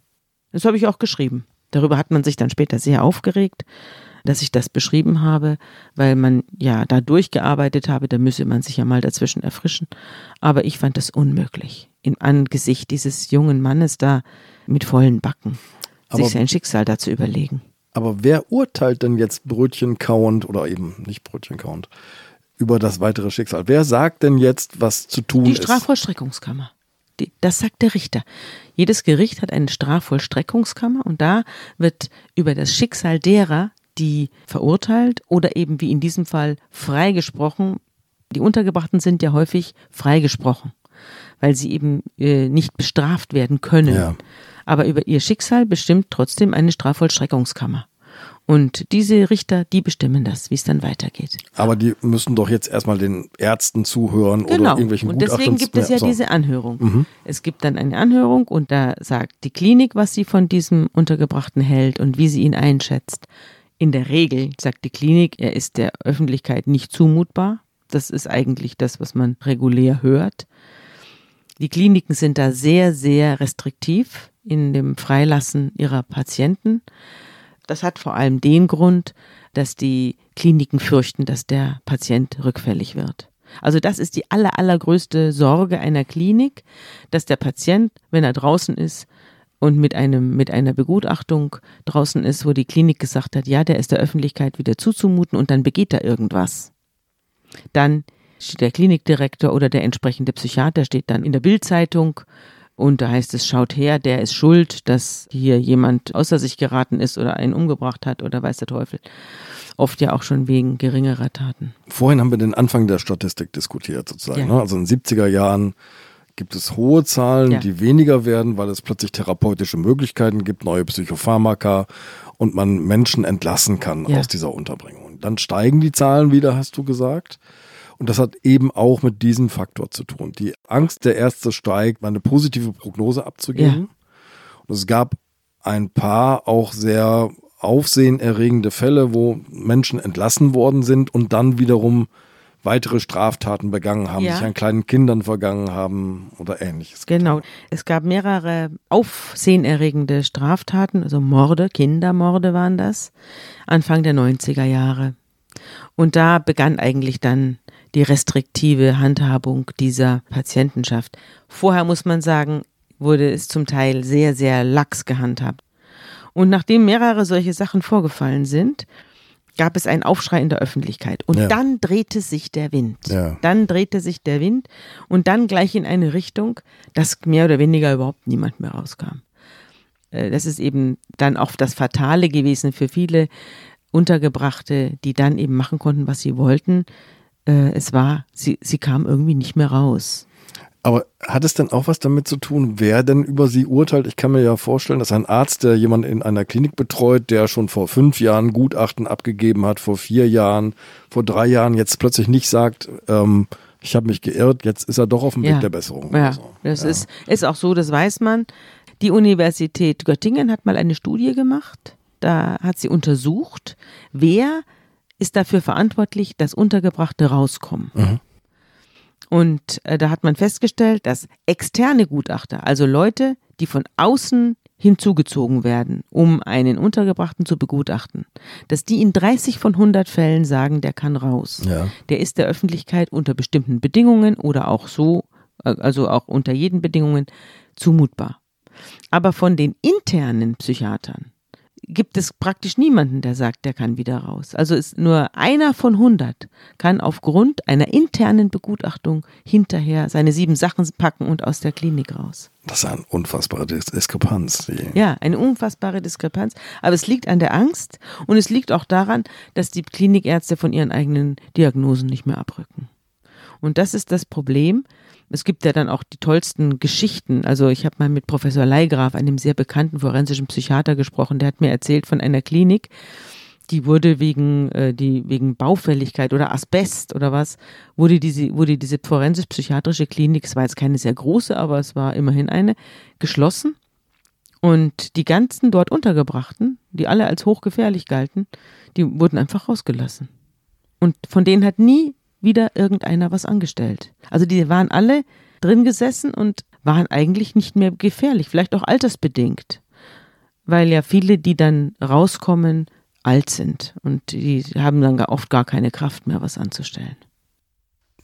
Das habe ich auch geschrieben. Darüber hat man sich dann später sehr aufgeregt, dass ich das beschrieben habe, weil man ja da durchgearbeitet habe, da müsse man sich ja mal dazwischen erfrischen. Aber ich fand das unmöglich, im Angesicht dieses jungen Mannes da mit vollen Backen Aber- sich sein Schicksal da zu überlegen. Aber wer urteilt denn jetzt Brötchen kauend oder eben nicht Brötchen kauend über das weitere Schicksal? Wer sagt denn jetzt, was zu tun Die ist? Strafvollstreckungskammer. Die, das sagt der Richter. Jedes Gericht hat eine Strafvollstreckungskammer und da wird über das Schicksal derer, die verurteilt oder eben wie in diesem Fall freigesprochen. Die Untergebrachten sind ja häufig freigesprochen, weil sie eben äh, nicht bestraft werden können. Ja. Aber über ihr Schicksal bestimmt trotzdem eine Strafvollstreckungskammer. Und diese Richter, die bestimmen das, wie es dann weitergeht. Aber die müssen doch jetzt erstmal den Ärzten zuhören oder Genau. irgendwelchen Und deswegen gibt es ja so. diese Anhörung. Mhm. Es gibt dann eine Anhörung und da sagt die Klinik, was sie von diesem Untergebrachten hält und wie sie ihn einschätzt. In der Regel sagt die Klinik, er ist der Öffentlichkeit nicht zumutbar. Das ist eigentlich das, was man regulär hört. Die Kliniken sind da sehr, sehr restriktiv in dem Freilassen ihrer Patienten. Das hat vor allem den Grund, dass die Kliniken fürchten, dass der Patient rückfällig wird. Also das ist die aller, allergrößte Sorge einer Klinik, dass der Patient, wenn er draußen ist und mit einem, mit einer Begutachtung draußen ist, wo die Klinik gesagt hat, ja, der ist der Öffentlichkeit wieder zuzumuten und dann begeht er irgendwas. Dann steht der Klinikdirektor oder der entsprechende Psychiater steht dann in der Bildzeitung und da heißt es, schaut her, der ist schuld, dass hier jemand außer sich geraten ist oder einen umgebracht hat oder weiß der Teufel. Oft ja auch schon wegen geringerer Taten. Vorhin haben wir den Anfang der Statistik diskutiert sozusagen. Ja. Ne? Also in den 70er Jahren gibt es hohe Zahlen, Ja. die weniger werden, weil es plötzlich therapeutische Möglichkeiten gibt, neue Psychopharmaka und man Menschen entlassen kann Ja. aus dieser Unterbringung. Dann steigen die Zahlen wieder, hast du gesagt. Und das hat eben auch mit diesem Faktor zu tun. Die Angst der Ärzte steigt, eine positive Prognose abzugeben. Und es gab ein paar auch sehr aufsehenerregende Fälle, wo Menschen entlassen worden sind und dann wiederum weitere Straftaten begangen haben, Ja. sich an kleinen Kindern vergangen haben oder ähnliches. Genau. Es gab mehrere aufsehenerregende Straftaten, also Morde, Kindermorde waren das, Anfang der 90er Jahre. Und da begann eigentlich dann die restriktive Handhabung dieser Patientenschaft. Vorher muss man sagen, wurde es zum Teil sehr, sehr lax gehandhabt. Und nachdem mehrere solche Sachen vorgefallen sind, gab es einen Aufschrei in der Öffentlichkeit. Und Ja. dann drehte sich der Wind. Ja. Dann drehte sich der Wind und dann gleich in eine Richtung, dass mehr oder weniger überhaupt niemand mehr rauskam. Äh, Das ist eben dann auch das Fatale gewesen für viele Untergebrachte, die dann eben machen konnten, was sie wollten. Äh, Es war, sie, sie kamen irgendwie nicht mehr raus. Aber hat es denn auch was damit zu tun, wer denn über sie urteilt? Ich kann mir ja vorstellen, dass ein Arzt, der jemanden in einer Klinik betreut, der schon vor fünf Jahren Gutachten abgegeben hat, vor vier Jahren, vor drei Jahren, jetzt plötzlich nicht sagt, ähm, ich habe mich geirrt, jetzt ist er doch auf dem Weg der Besserung. Ja, so. das Ist, ist auch so, das weiß man. Die Universität Göttingen hat mal eine Studie gemacht. Da hat sie untersucht, wer ist dafür verantwortlich, dass Untergebrachte rauskommen. Und äh, da hat man festgestellt, dass externe Gutachter, also Leute, die von außen hinzugezogen werden, um einen Untergebrachten zu begutachten, dass die in 30 von 100 Fällen sagen, der kann raus. Ja. Der ist der Öffentlichkeit unter bestimmten Bedingungen oder auch so, äh, also auch unter jeden Bedingungen zumutbar. Aber von den internen Psychiatern gibt es praktisch niemanden, der sagt, der kann wieder raus. Also ist nur einer von 100 kann aufgrund einer internen Begutachtung hinterher seine sieben Sachen packen und aus der Klinik raus. Das ist eine unfassbare Dis Diskrepanz. Ja, eine unfassbare Diskrepanz. Aber es liegt an der Angst und es liegt auch daran, dass die Klinikärzte von ihren eigenen Diagnosen nicht mehr abrücken. Und das ist das Problem. Es gibt ja dann auch die tollsten Geschichten. Also ich habe mal mit Professor Leigraf, einem sehr bekannten forensischen Psychiater, gesprochen. Der hat mir erzählt von einer Klinik, die wurde wegen, äh, die, wegen Baufälligkeit oder Asbest oder was, wurde diese, wurde diese forensisch-psychiatrische Klinik, es war jetzt keine sehr große, aber es war immerhin eine, geschlossen. Und die ganzen dort Untergebrachten, die alle als hochgefährlich galten, die wurden einfach rausgelassen. Und von denen hat nie wieder irgendeiner was angestellt. Also die waren alle drin gesessen und waren eigentlich nicht mehr gefährlich, vielleicht auch altersbedingt. Weil ja viele, die dann rauskommen, alt sind und die haben dann oft gar keine Kraft mehr, was anzustellen.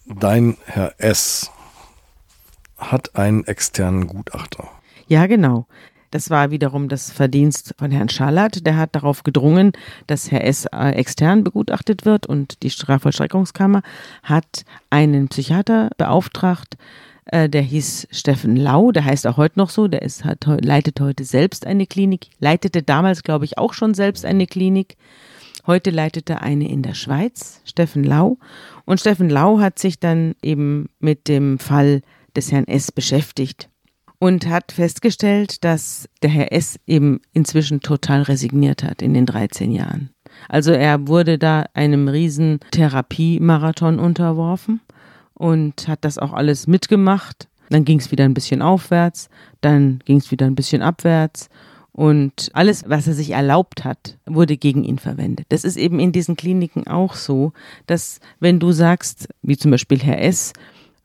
Dein Herr S. hat einen externen Gutachter. Ja, genau. Das war wiederum das Verdienst von Herrn Schallert. Der hat darauf gedrungen, dass Herr S. äh, extern begutachtet wird und die Strafvollstreckungskammer hat einen Psychiater beauftragt, äh, der hieß Steffen Lau, der heißt auch heute noch so, der ist, hat, leitet heute selbst eine Klinik, leitete damals, glaube ich, auch schon selbst eine Klinik. Heute leitet er eine in der Schweiz, Steffen Lau. Und Steffen Lau hat sich dann eben mit dem Fall des Herrn S. beschäftigt und hat festgestellt, dass der Herr S. eben inzwischen total resigniert hat in den 13 Jahren. Also er wurde da einem riesen Therapiemarathon unterworfen und hat das auch alles mitgemacht. Dann ging es wieder ein bisschen aufwärts, dann ging es wieder ein bisschen abwärts und alles, was er sich erlaubt hat, wurde gegen ihn verwendet. Das ist eben in diesen Kliniken auch so, dass wenn du sagst, wie zum Beispiel Herr S.,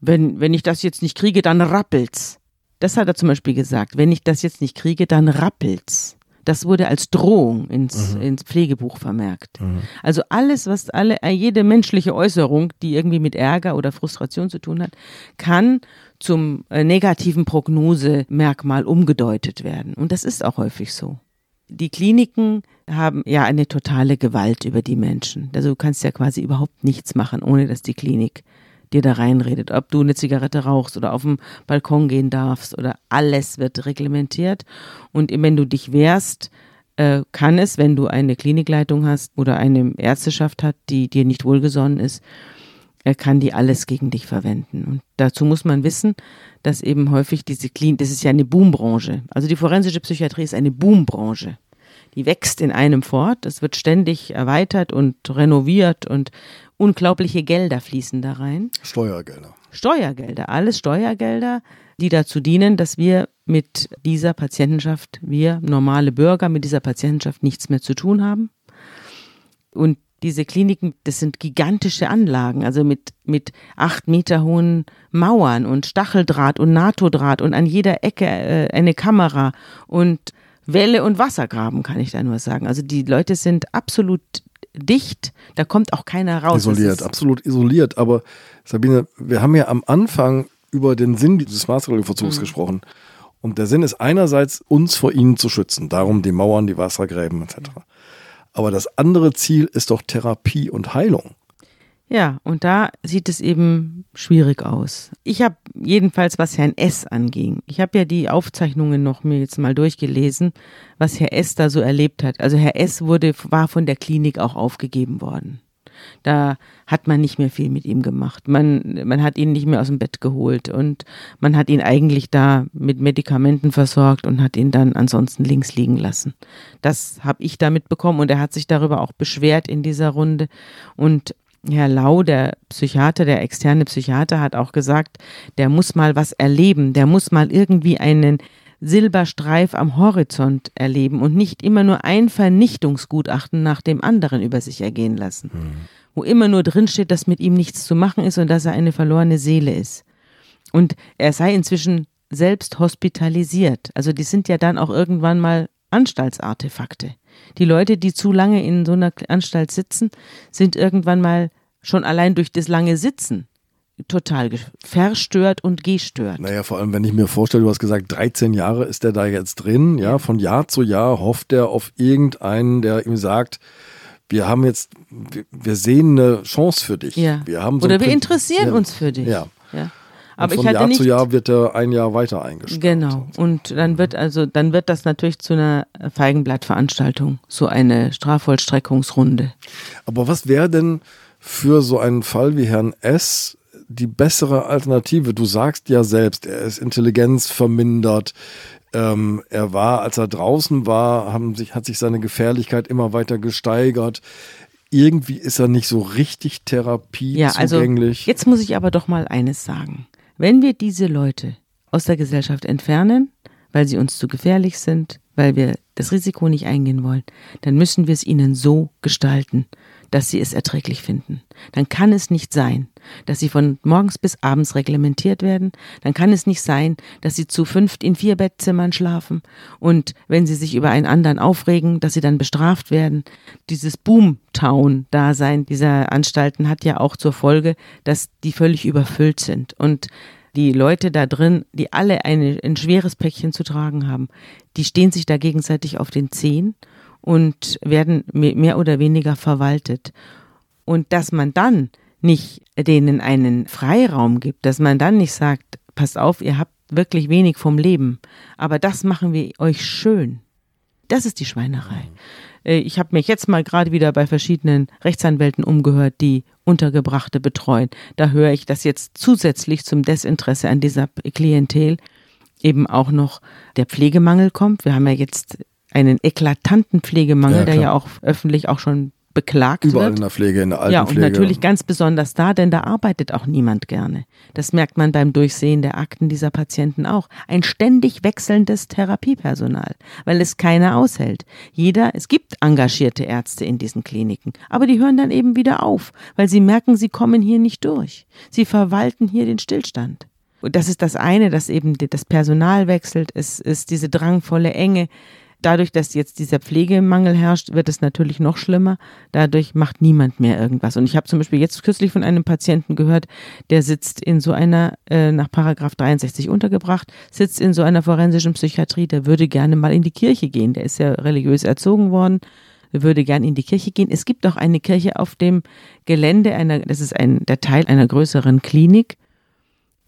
wenn, wenn ich das jetzt nicht kriege, dann rappelt's das hat er zum Beispiel gesagt, wenn ich das jetzt nicht kriege, dann rappelt's. Das wurde als Drohung ins, mhm. ins Pflegebuch vermerkt. Mhm. Also alles, was alle, jede menschliche Äußerung, die irgendwie mit Ärger oder Frustration zu tun hat, kann zum äh, negativen Prognosemerkmal umgedeutet werden. Und das ist auch häufig so. Die Kliniken haben ja eine totale Gewalt über die Menschen. Also du kannst ja quasi überhaupt nichts machen, ohne dass die Klinik dir da reinredet. Ob du eine Zigarette rauchst oder auf dem Balkon gehen darfst oder alles wird reglementiert. Und wenn du dich wehrst, äh, kann es, wenn du eine Klinikleitung hast oder eine Ärzteschaft hat, die dir nicht wohlgesonnen ist, er kann die alles gegen dich verwenden. Und dazu muss man wissen, dass eben häufig diese Klinik, das ist ja eine Boombranche. Also die forensische Psychiatrie ist eine Boombranche. Die wächst in einem fort, es wird ständig erweitert und renoviert und unglaubliche Gelder fließen da rein. Steuergelder. Steuergelder, alles Steuergelder, die dazu dienen, dass wir mit dieser Patientenschaft, wir normale Bürger mit dieser Patientenschaft nichts mehr zu tun haben. Und diese Kliniken, das sind gigantische Anlagen, also mit, mit acht Meter hohen Mauern und Stacheldraht und NATO-Draht und an jeder Ecke äh, eine Kamera und Welle und Wassergraben, kann ich da nur sagen. Also die Leute sind absolut dicht, da kommt auch keiner raus. Isoliert, absolut isoliert. Aber Sabine, wir haben ja am Anfang über den Sinn dieses Maßregelverzugs mhm. gesprochen. Und der Sinn ist einerseits, uns vor ihnen zu schützen, darum die Mauern, die Wassergräben etc. Aber das andere Ziel ist doch Therapie und Heilung. Ja, und da sieht es eben schwierig aus. Ich habe jedenfalls, was Herrn S. anging, ich habe ja die Aufzeichnungen noch mir jetzt mal durchgelesen, was Herr S. da so erlebt hat. Also Herr S. wurde, war von der Klinik auch aufgegeben worden. Da hat man nicht mehr viel mit ihm gemacht. Man, man hat ihn nicht mehr aus dem Bett geholt und man hat ihn eigentlich da mit Medikamenten versorgt und hat ihn dann ansonsten links liegen lassen. Das habe ich da mitbekommen und er hat sich darüber auch beschwert in dieser Runde. Und Herr Lau, der Psychiater, der externe Psychiater, hat auch gesagt, der muss mal was erleben, der muss mal irgendwie einen Silberstreif am Horizont erleben und nicht immer nur ein Vernichtungsgutachten nach dem anderen über sich ergehen lassen, mhm. wo immer nur drinsteht, dass mit ihm nichts zu machen ist und dass er eine verlorene Seele ist. Und er sei inzwischen selbst hospitalisiert. Also die sind ja dann auch irgendwann mal Anstaltsartefakte. Die Leute, die zu lange in so einer Anstalt sitzen, sind irgendwann mal schon allein durch das lange Sitzen total verstört und gestört. Naja, vor allem, wenn ich mir vorstelle, du hast gesagt, 13 Jahre ist er da jetzt drin, ja, von Jahr zu Jahr hofft er auf irgendeinen, der ihm sagt, wir haben jetzt, wir sehen eine Chance für dich. Ja. Wir haben so Oder wir interessieren ja. uns für dich. Ja. ja. Aber von ich hatte Jahr zu Jahr wird er ein Jahr weiter eingestellt. Genau. Und dann wird also, dann wird das natürlich zu einer Feigenblattveranstaltung, so eine Strafvollstreckungsrunde. Aber was wäre denn für so einen Fall wie Herrn S die bessere Alternative? Du sagst ja selbst, er ist intelligenzvermindert. Ähm, er war, als er draußen war, haben sich, hat sich seine Gefährlichkeit immer weiter gesteigert irgendwie ist er nicht so richtig Therapie ja, also jetzt muss ich aber doch mal eines sagen. Wenn wir diese Leute aus der Gesellschaft entfernen, weil sie uns zu gefährlich sind, weil wir das Risiko nicht eingehen wollen, dann müssen wir es ihnen so gestalten, dass sie es erträglich finden. Dann kann es nicht sein, dass sie von morgens bis abends reglementiert werden. Dann kann es nicht sein, dass sie zu fünft in vier Bettzimmern schlafen und wenn sie sich über einen anderen aufregen, dass sie dann bestraft werden. Dieses Boomtown-Dasein dieser Anstalten hat ja auch zur Folge, dass die völlig überfüllt sind und die Leute da drin, die alle eine, ein schweres Päckchen zu tragen haben, die stehen sich da gegenseitig auf den Zehen und werden mehr oder weniger verwaltet. Und dass man dann nicht denen einen Freiraum gibt, dass man dann nicht sagt, passt auf, ihr habt wirklich wenig vom Leben, aber das machen wir euch schön. Das ist die Schweinerei. Äh, ich habe mich jetzt mal gerade wieder bei verschiedenen Rechtsanwälten umgehört, die Untergebrachte betreuen. Da höre ich, dass jetzt zusätzlich zum Desinteresse an dieser Klientel eben auch noch der Pflegemangel kommt. Wir haben ja jetzt einen eklatanten Pflegemangel, ja, der ja auch öffentlich auch schon beklagt Überall wird. in der Pflege, in der Altenpflege. Ja, und natürlich ganz besonders da, denn da arbeitet auch niemand gerne. Das merkt man beim Durchsehen der Akten dieser Patienten auch. Ein ständig wechselndes Therapiepersonal, weil es keiner aushält. Jeder, es gibt engagierte Ärzte in diesen Kliniken, aber die hören dann eben wieder auf, weil sie merken, sie kommen hier nicht durch. Sie verwalten hier den Stillstand. Und das ist das eine, dass eben das Personal wechselt, es ist diese drangvolle Enge. Dadurch, dass jetzt dieser Pflegemangel herrscht, wird es natürlich noch schlimmer. Dadurch macht niemand mehr irgendwas. Und ich habe zum Beispiel jetzt kürzlich von einem Patienten gehört, der sitzt in so einer, äh, nach Paragraph 63 untergebracht, sitzt in so einer forensischen Psychiatrie, der würde gerne mal in die Kirche gehen. Der ist ja religiös erzogen worden würde gern in die Kirche gehen. Es gibt auch eine Kirche auf dem Gelände einer, das ist ein, der Teil einer größeren Klinik.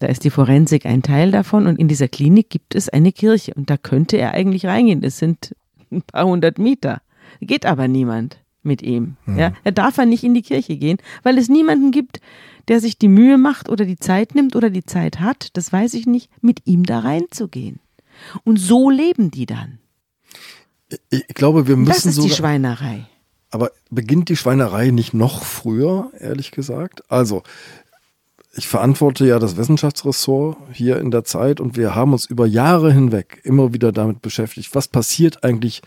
Da ist die Forensik ein Teil davon und in dieser Klinik gibt es eine Kirche und da könnte er eigentlich reingehen. Das sind ein paar hundert Meter. Geht aber niemand mit ihm. Mhm. Ja, er darf er nicht in die Kirche gehen, weil es niemanden gibt, der sich die Mühe macht oder die Zeit nimmt oder die Zeit hat, das weiß ich nicht, mit ihm da reinzugehen. Und so leben die dann. Ich glaube, wir müssen Das ist die Schweinerei. Aber beginnt die Schweinerei nicht noch früher, ehrlich gesagt? Also, ich verantworte ja das Wissenschaftsressort hier in der Zeit und wir haben uns über Jahre hinweg immer wieder damit beschäftigt, was passiert eigentlich,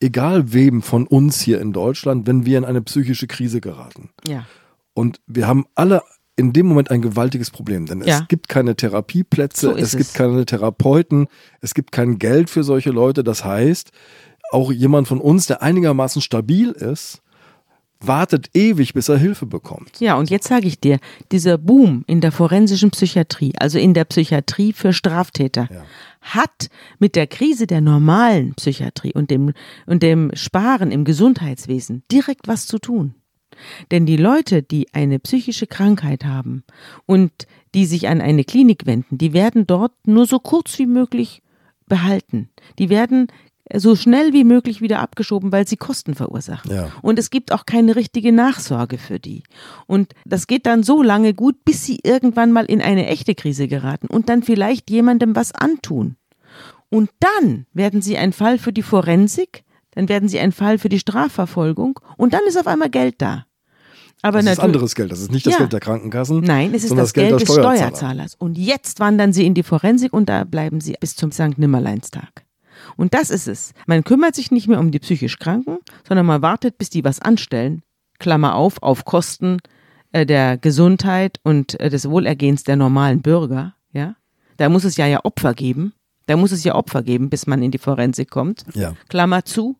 egal wem von uns hier in Deutschland, wenn wir in eine psychische Krise geraten. Ja. Und wir haben alle in dem Moment ein gewaltiges Problem, denn Ja. es gibt keine Therapieplätze, So es gibt es. keine Therapeuten, es gibt kein Geld für solche Leute. Das heißt, auch jemand von uns, der einigermaßen stabil ist, wartet ewig, bis er Hilfe bekommt. Ja, und jetzt sage ich dir, dieser Boom in der forensischen Psychiatrie, also in der Psychiatrie für Straftäter, Ja. hat mit der Krise der normalen Psychiatrie und dem, und dem Sparen im Gesundheitswesen direkt was zu tun. Denn die Leute, die eine psychische Krankheit haben und die sich an eine Klinik wenden, die werden dort nur so kurz wie möglich behalten. Die werden so schnell wie möglich wieder abgeschoben, weil sie Kosten verursachen. Ja. Und es gibt auch keine richtige Nachsorge für die. Und das geht dann so lange gut, bis sie irgendwann mal in eine echte Krise geraten und dann vielleicht jemandem was antun. Und dann werden sie ein Fall für die Forensik, dann werden sie ein Fall für die Strafverfolgung und dann ist auf einmal Geld da. Aber Das ist anderes Geld. Das ist nicht das Ja. Geld der Krankenkassen. Nein, es ist sondern das Geld, der des Steuerzahler. Steuerzahlers. Und jetzt wandern sie in die Forensik und da bleiben sie bis zum St. Nimmerleinstag. Und das ist es. Man kümmert sich nicht mehr um die psychisch Kranken, sondern man wartet, bis die was anstellen. Klammer auf, auf Kosten äh, der Gesundheit und äh, des Wohlergehens der normalen Bürger. Ja, da muss es ja ja Opfer geben. Da muss es ja Opfer geben, bis man in die Forensik kommt. Ja. Klammer zu.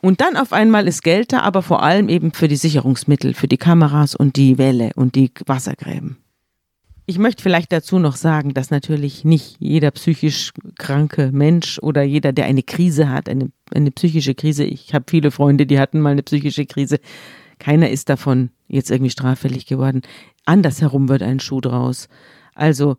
Und dann auf einmal ist Geld da, aber vor allem eben für die Sicherungsmittel, für die Kameras und die Wälle und die Wassergräben. Ich möchte vielleicht dazu noch sagen, dass natürlich nicht jeder psychisch kranke Mensch oder jeder, der eine Krise hat, eine, eine psychische Krise, ich habe viele Freunde, die hatten mal eine psychische Krise, keiner ist davon jetzt irgendwie straffällig geworden. Andersherum wird ein Schuh draus. Also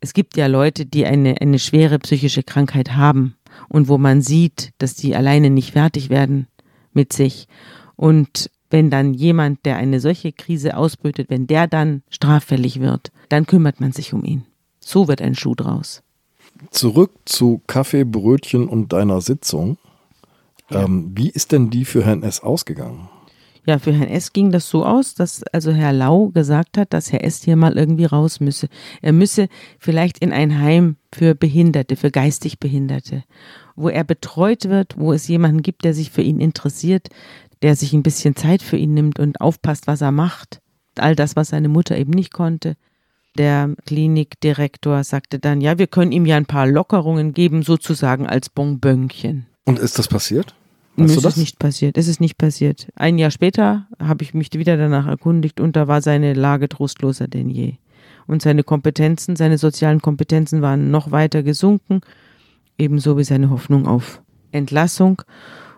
es gibt ja Leute, die eine, eine schwere psychische Krankheit haben und wo man sieht, dass die alleine nicht fertig werden mit sich. Und wenn dann jemand, der eine solche Krise ausbrütet, wenn der dann straffällig wird, dann kümmert man sich um ihn. So wird ein Schuh draus. Zurück zu Kaffee, Brötchen und deiner Sitzung. Ähm, wie ist denn die für Herrn S. ausgegangen? Ja, für Herrn S. ging das so aus, dass also Herr Lau gesagt hat, dass Herr S. hier mal irgendwie raus müsse. Er müsse vielleicht in ein Heim für Behinderte, für geistig Behinderte, wo er betreut wird, wo es jemanden gibt, der sich für ihn interessiert, der sich ein bisschen Zeit für ihn nimmt und aufpasst, was er macht. All das, was seine Mutter eben nicht konnte. Der Klinikdirektor sagte dann, ja, wir können ihm ja ein paar Lockerungen geben, sozusagen als Bonbönchen. Und ist das passiert? Mir Weißt du ist das? es nicht passiert. Es ist nicht passiert. Ein Jahr später habe ich mich wieder danach erkundigt und da war seine Lage trostloser denn je. Und seine Kompetenzen, seine sozialen Kompetenzen waren noch weiter gesunken, ebenso wie seine Hoffnung auf Entlassung.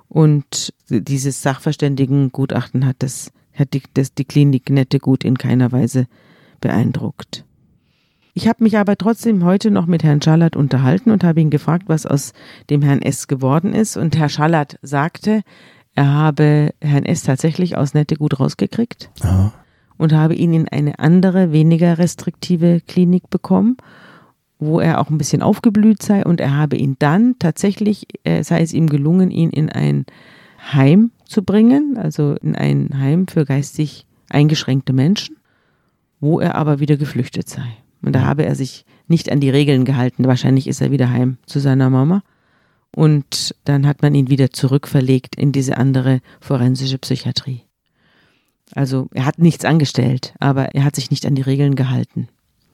Und dieses Sachverständigengutachten hat das, hat die, das, die Klinik Nette gut in keiner Weise beeindruckt. Ich habe mich aber trotzdem heute noch mit Herrn Schallert unterhalten und habe ihn gefragt, was aus dem Herrn S geworden ist. Und Herr Schallert sagte, er habe Herrn S tatsächlich aus Nette gut rausgekriegt Aha. und habe ihn in eine andere, weniger restriktive Klinik bekommen, wo er auch ein bisschen aufgeblüht sei. Und er habe ihn dann tatsächlich, äh, sei es ihm gelungen, ihn in ein Heim zu bringen, also in ein Heim für geistig eingeschränkte Menschen, wo er aber wieder geflüchtet sei. Und da habe er sich nicht an die Regeln gehalten. Wahrscheinlich ist er wieder heim zu seiner Mama. Und dann hat man ihn wieder zurückverlegt in diese andere forensische Psychiatrie. Also er hat nichts angestellt, aber er hat sich nicht an die Regeln gehalten.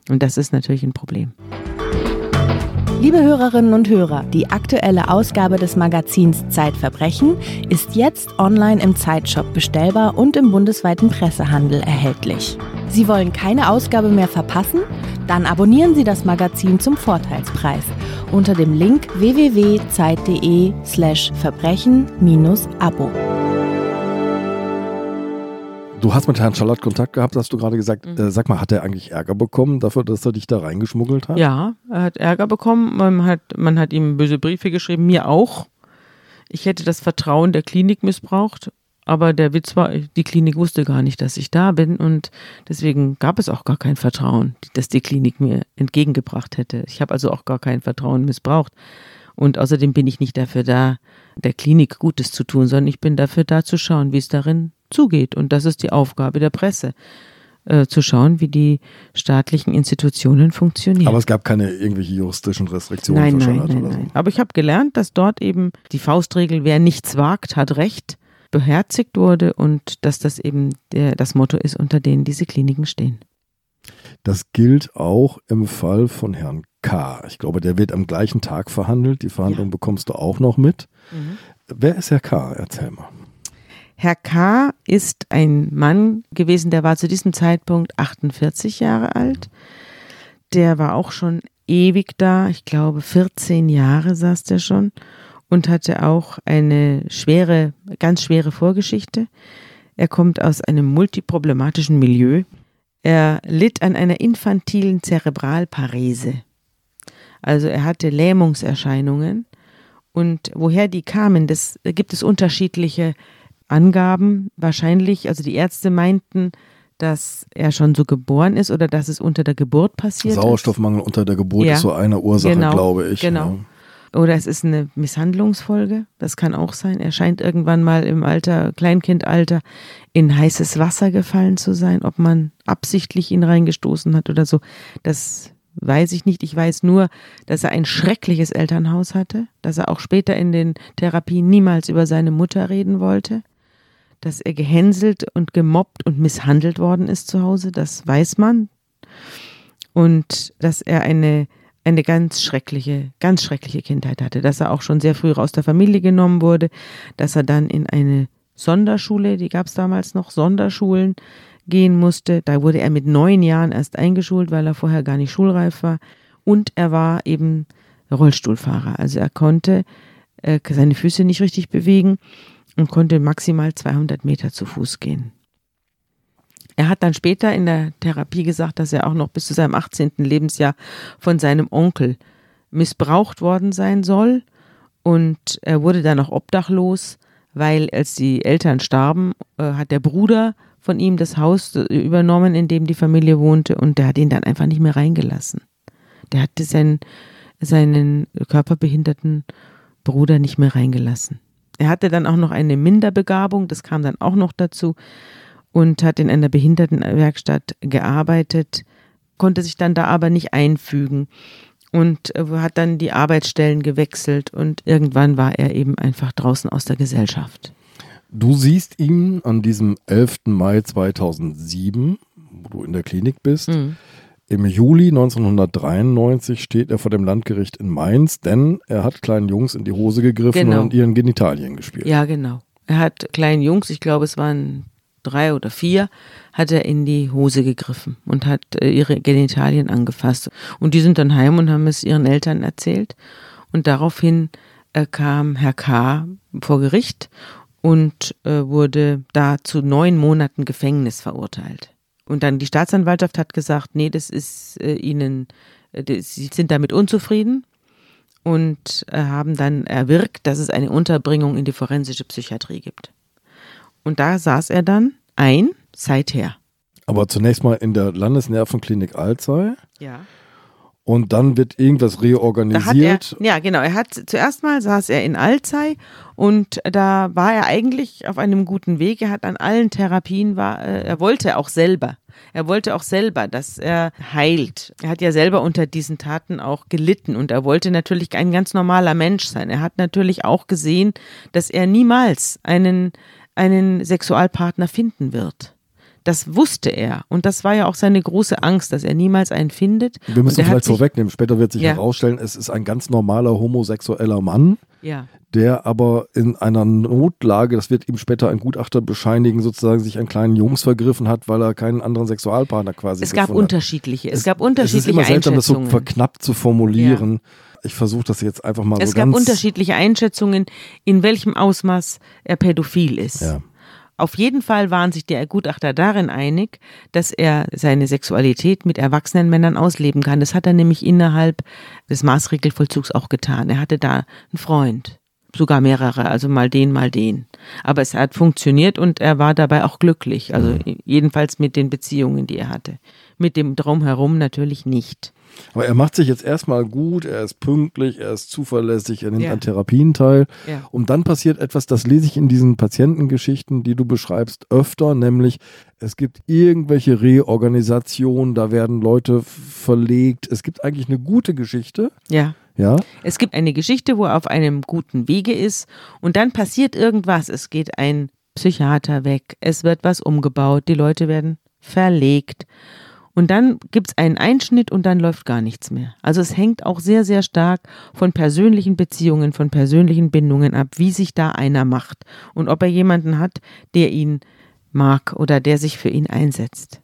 Und das ist natürlich ein Problem. Liebe Hörerinnen und Hörer, die aktuelle Ausgabe des Magazins Zeitverbrechen ist jetzt online im Zeitshop bestellbar und im bundesweiten Pressehandel erhältlich. Sie wollen keine Ausgabe mehr verpassen? Dann abonnieren Sie das Magazin zum Vorteilspreis unter dem Link www.zeit.de/slash verbrechen-abo. Du hast mit Herrn Schallert Kontakt gehabt, hast du gerade gesagt. Mhm. Äh, sag mal, hat er eigentlich Ärger bekommen dafür, dass er dich da reingeschmuggelt hat? Ja, er hat Ärger bekommen. Man hat, man hat ihm böse Briefe geschrieben, mir auch. Ich hätte das Vertrauen der Klinik missbraucht. Aber der Witz war, die Klinik wusste gar nicht, dass ich da bin und deswegen gab es auch gar kein Vertrauen, das die Klinik mir entgegengebracht hätte. Ich habe also auch gar kein Vertrauen missbraucht. Und außerdem bin ich nicht dafür da, der Klinik Gutes zu tun, sondern ich bin dafür da zu schauen, wie es darin zugeht. Und das ist die Aufgabe der Presse, äh, zu schauen, wie die staatlichen Institutionen funktionieren. Aber es gab keine irgendwelche juristischen Restriktionen nein, nein, nein, so. nein. Aber ich habe gelernt, dass dort eben die Faustregel, wer nichts wagt, hat Recht, beherzigt wurde und dass das eben der, das Motto ist, unter denen diese Kliniken stehen. Das gilt auch im Fall von Herrn K. Ich glaube, der wird am gleichen Tag verhandelt. Die Verhandlung bekommst du auch noch mit. Mhm. Wer ist Herr K.? Erzähl mal. Herr K. ist ein Mann gewesen, der war zu diesem Zeitpunkt 48 Jahre alt. Der war auch schon ewig da, ich glaube 14 Jahre saß der schon und hatte auch eine schwere, ganz schwere Vorgeschichte. Er kommt aus einem multiproblematischen Milieu. Er litt an einer infantilen Zerebralparese. Also er hatte Lähmungserscheinungen. Und woher die kamen, das da gibt es unterschiedliche Angaben. Wahrscheinlich, also die Ärzte meinten, dass er schon so geboren ist oder dass es unter der Geburt passiert Sauerstoffmangel unter der Geburt Ja. ist so eine Ursache, Genau, glaube ich. genau. Ja. ist. Oder es ist eine Misshandlungsfolge. Das kann auch sein. Er scheint irgendwann mal im Alter, Kleinkindalter, in heißes Wasser gefallen zu sein. Ob man absichtlich ihn reingestoßen hat oder so, das weiß ich nicht. Ich weiß nur, dass er ein schreckliches Elternhaus hatte, dass er auch später in den Therapien niemals über seine Mutter reden wollte, dass er gehänselt und gemobbt und misshandelt worden ist zu Hause, das weiß man. Und dass er eine, eine ganz schreckliche, ganz schreckliche Kindheit hatte, dass er auch schon sehr früh aus der Familie genommen wurde, dass er dann in eine Sonderschule, die gab es damals noch, Sonderschulen gehen musste. Da wurde er mit neun Jahren erst eingeschult, weil er vorher gar nicht schulreif war. Und er war eben Rollstuhlfahrer. Also er konnte äh, seine Füße nicht richtig bewegen und konnte maximal 200 Meter zu Fuß gehen. Er hat dann später in der Therapie gesagt, dass er auch noch bis zu seinem 18. Lebensjahr von seinem Onkel missbraucht worden sein soll. Und er wurde dann auch obdachlos, weil als die Eltern starben, äh, hat der Bruder von ihm das Haus äh, übernommen, in dem die Familie wohnte. Und der hat ihn dann einfach nicht mehr reingelassen. Der hatte seinen, seinen körperbehinderten Bruder nicht mehr reingelassen. Er hatte dann auch noch eine Minderbegabung, das kam dann auch noch dazu und hat in einer Behindertenwerkstatt gearbeitet, konnte sich dann da aber nicht einfügen und äh, hat dann die Arbeitsstellen gewechselt und irgendwann war er eben einfach draußen aus der Gesellschaft. Du siehst ihn an diesem 11. Mai 2007, wo du in der Klinik bist. Mhm. Im Juli 1993 steht er vor dem Landgericht in Mainz, denn er hat kleinen Jungs in die Hose gegriffen Genau. und ihren Genitalien gespielt. Ja, genau. Er hat kleinen Jungs, ich glaube es waren drei oder vier, hat er in die Hose gegriffen und hat äh, ihre Genitalien angefasst. Und die sind dann heim und haben es ihren Eltern erzählt. Und daraufhin äh, kam Herr K. vor Gericht und äh, wurde da zu neun Monaten Gefängnis verurteilt. Und dann die Staatsanwaltschaft hat gesagt, nee, das ist äh, ihnen, äh, sie sind damit unzufrieden und äh, haben dann erwirkt, dass es eine Unterbringung in die forensische Psychiatrie gibt. Und da saß er dann ein, seither. Aber zunächst mal in der Landesnervenklinik Alzey Ja. Und dann wird irgendwas hat er, reorganisiert. ja genau, er hat zuerst mal saß er in Alzey und da war er eigentlich auf einem guten Weg. Er hat an allen Therapien war, äh, er wollte auch selber. Er wollte auch selber, dass er heilt. Er hat ja selber unter diesen Taten auch gelitten und er wollte natürlich ein ganz normaler Mensch sein. Er hat natürlich auch gesehen, dass er niemals einen, einen Sexualpartner finden wird. Das wusste er. Und das war ja auch seine große Angst, dass er niemals einen findet. Wir müssen vielleicht vorwegnehmen. Später wird sich Ja. herausstellen, es ist ein ganz normaler homosexueller Mann, Ja. der aber in einer Notlage, das wird ihm später ein Gutachter bescheinigen, sozusagen sich an kleinen Jungs vergriffen hat, weil er keinen anderen Sexualpartner quasi Es gab unterschiedliche. Es, gab Es ist unterschiedliche immer seltsam, das so verknappt zu formulieren. Ich versuche das jetzt einfach mal es so gab ganz. unterschiedliche Einschätzungen, in welchem Ausmaß er pädophil ist. Ja. Auf jeden Fall waren sich die Gutachter darin einig, dass er seine Sexualität mit erwachsenen Männern ausleben kann. Das hat er nämlich innerhalb des Maßregelvollzugs auch getan. Er hatte da einen Freund, sogar mehrere, also mal den, mal den. Aber es hat funktioniert und er war dabei auch glücklich. Also jedenfalls mit den Beziehungen, die er hatte. Mit dem Drumherum natürlich nicht. Aber er macht sich jetzt erstmal gut, er ist pünktlich, er ist zuverlässig, er nimmt Ja. an Therapien teil. Ja. Und dann passiert etwas, das lese ich in diesen Patientengeschichten, die du beschreibst, öfter, nämlich es gibt irgendwelche Reorganisationen, da werden Leute verlegt. Es gibt eigentlich eine gute Geschichte, Ja. ja. Es gibt eine Geschichte, wo er auf einem guten Wege ist und dann passiert irgendwas. Es geht ein Psychiater weg, es wird was umgebaut, die Leute werden verlegt. Und dann gibt es einen Einschnitt und dann läuft gar nichts mehr. Also es hängt auch sehr, sehr stark von persönlichen Beziehungen, von persönlichen Bindungen ab, wie sich da einer macht und ob er jemanden hat, der ihn mag oder der sich für ihn einsetzt.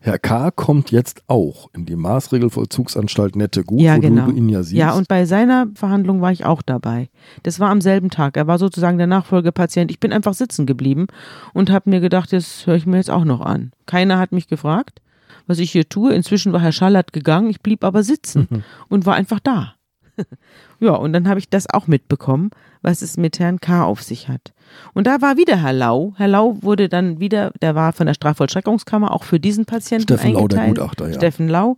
Herr K. kommt jetzt auch in die Maßregelvollzugsanstalt Nette Gut, Ja, wo genau. du ihn ja siehst. Ja, und bei seiner Verhandlung war ich auch dabei. Das war am selben Tag. Er war sozusagen der Nachfolgepatient. Ich bin einfach sitzen geblieben und habe mir gedacht, das höre ich mir jetzt auch noch an. Keiner hat mich gefragt, was ich hier tue. Inzwischen war Herr Schallert gegangen. Ich blieb aber sitzen und war einfach da. ja, und dann habe ich das auch mitbekommen, was es mit Herrn K. auf sich hat. Und da war wieder Herr Lau. Herr Lau wurde dann wieder, der war von der Strafvollstreckungskammer auch für diesen Patienten Steffen Lau, der eingeteilt. Gutachter, ja. Steffen Lau.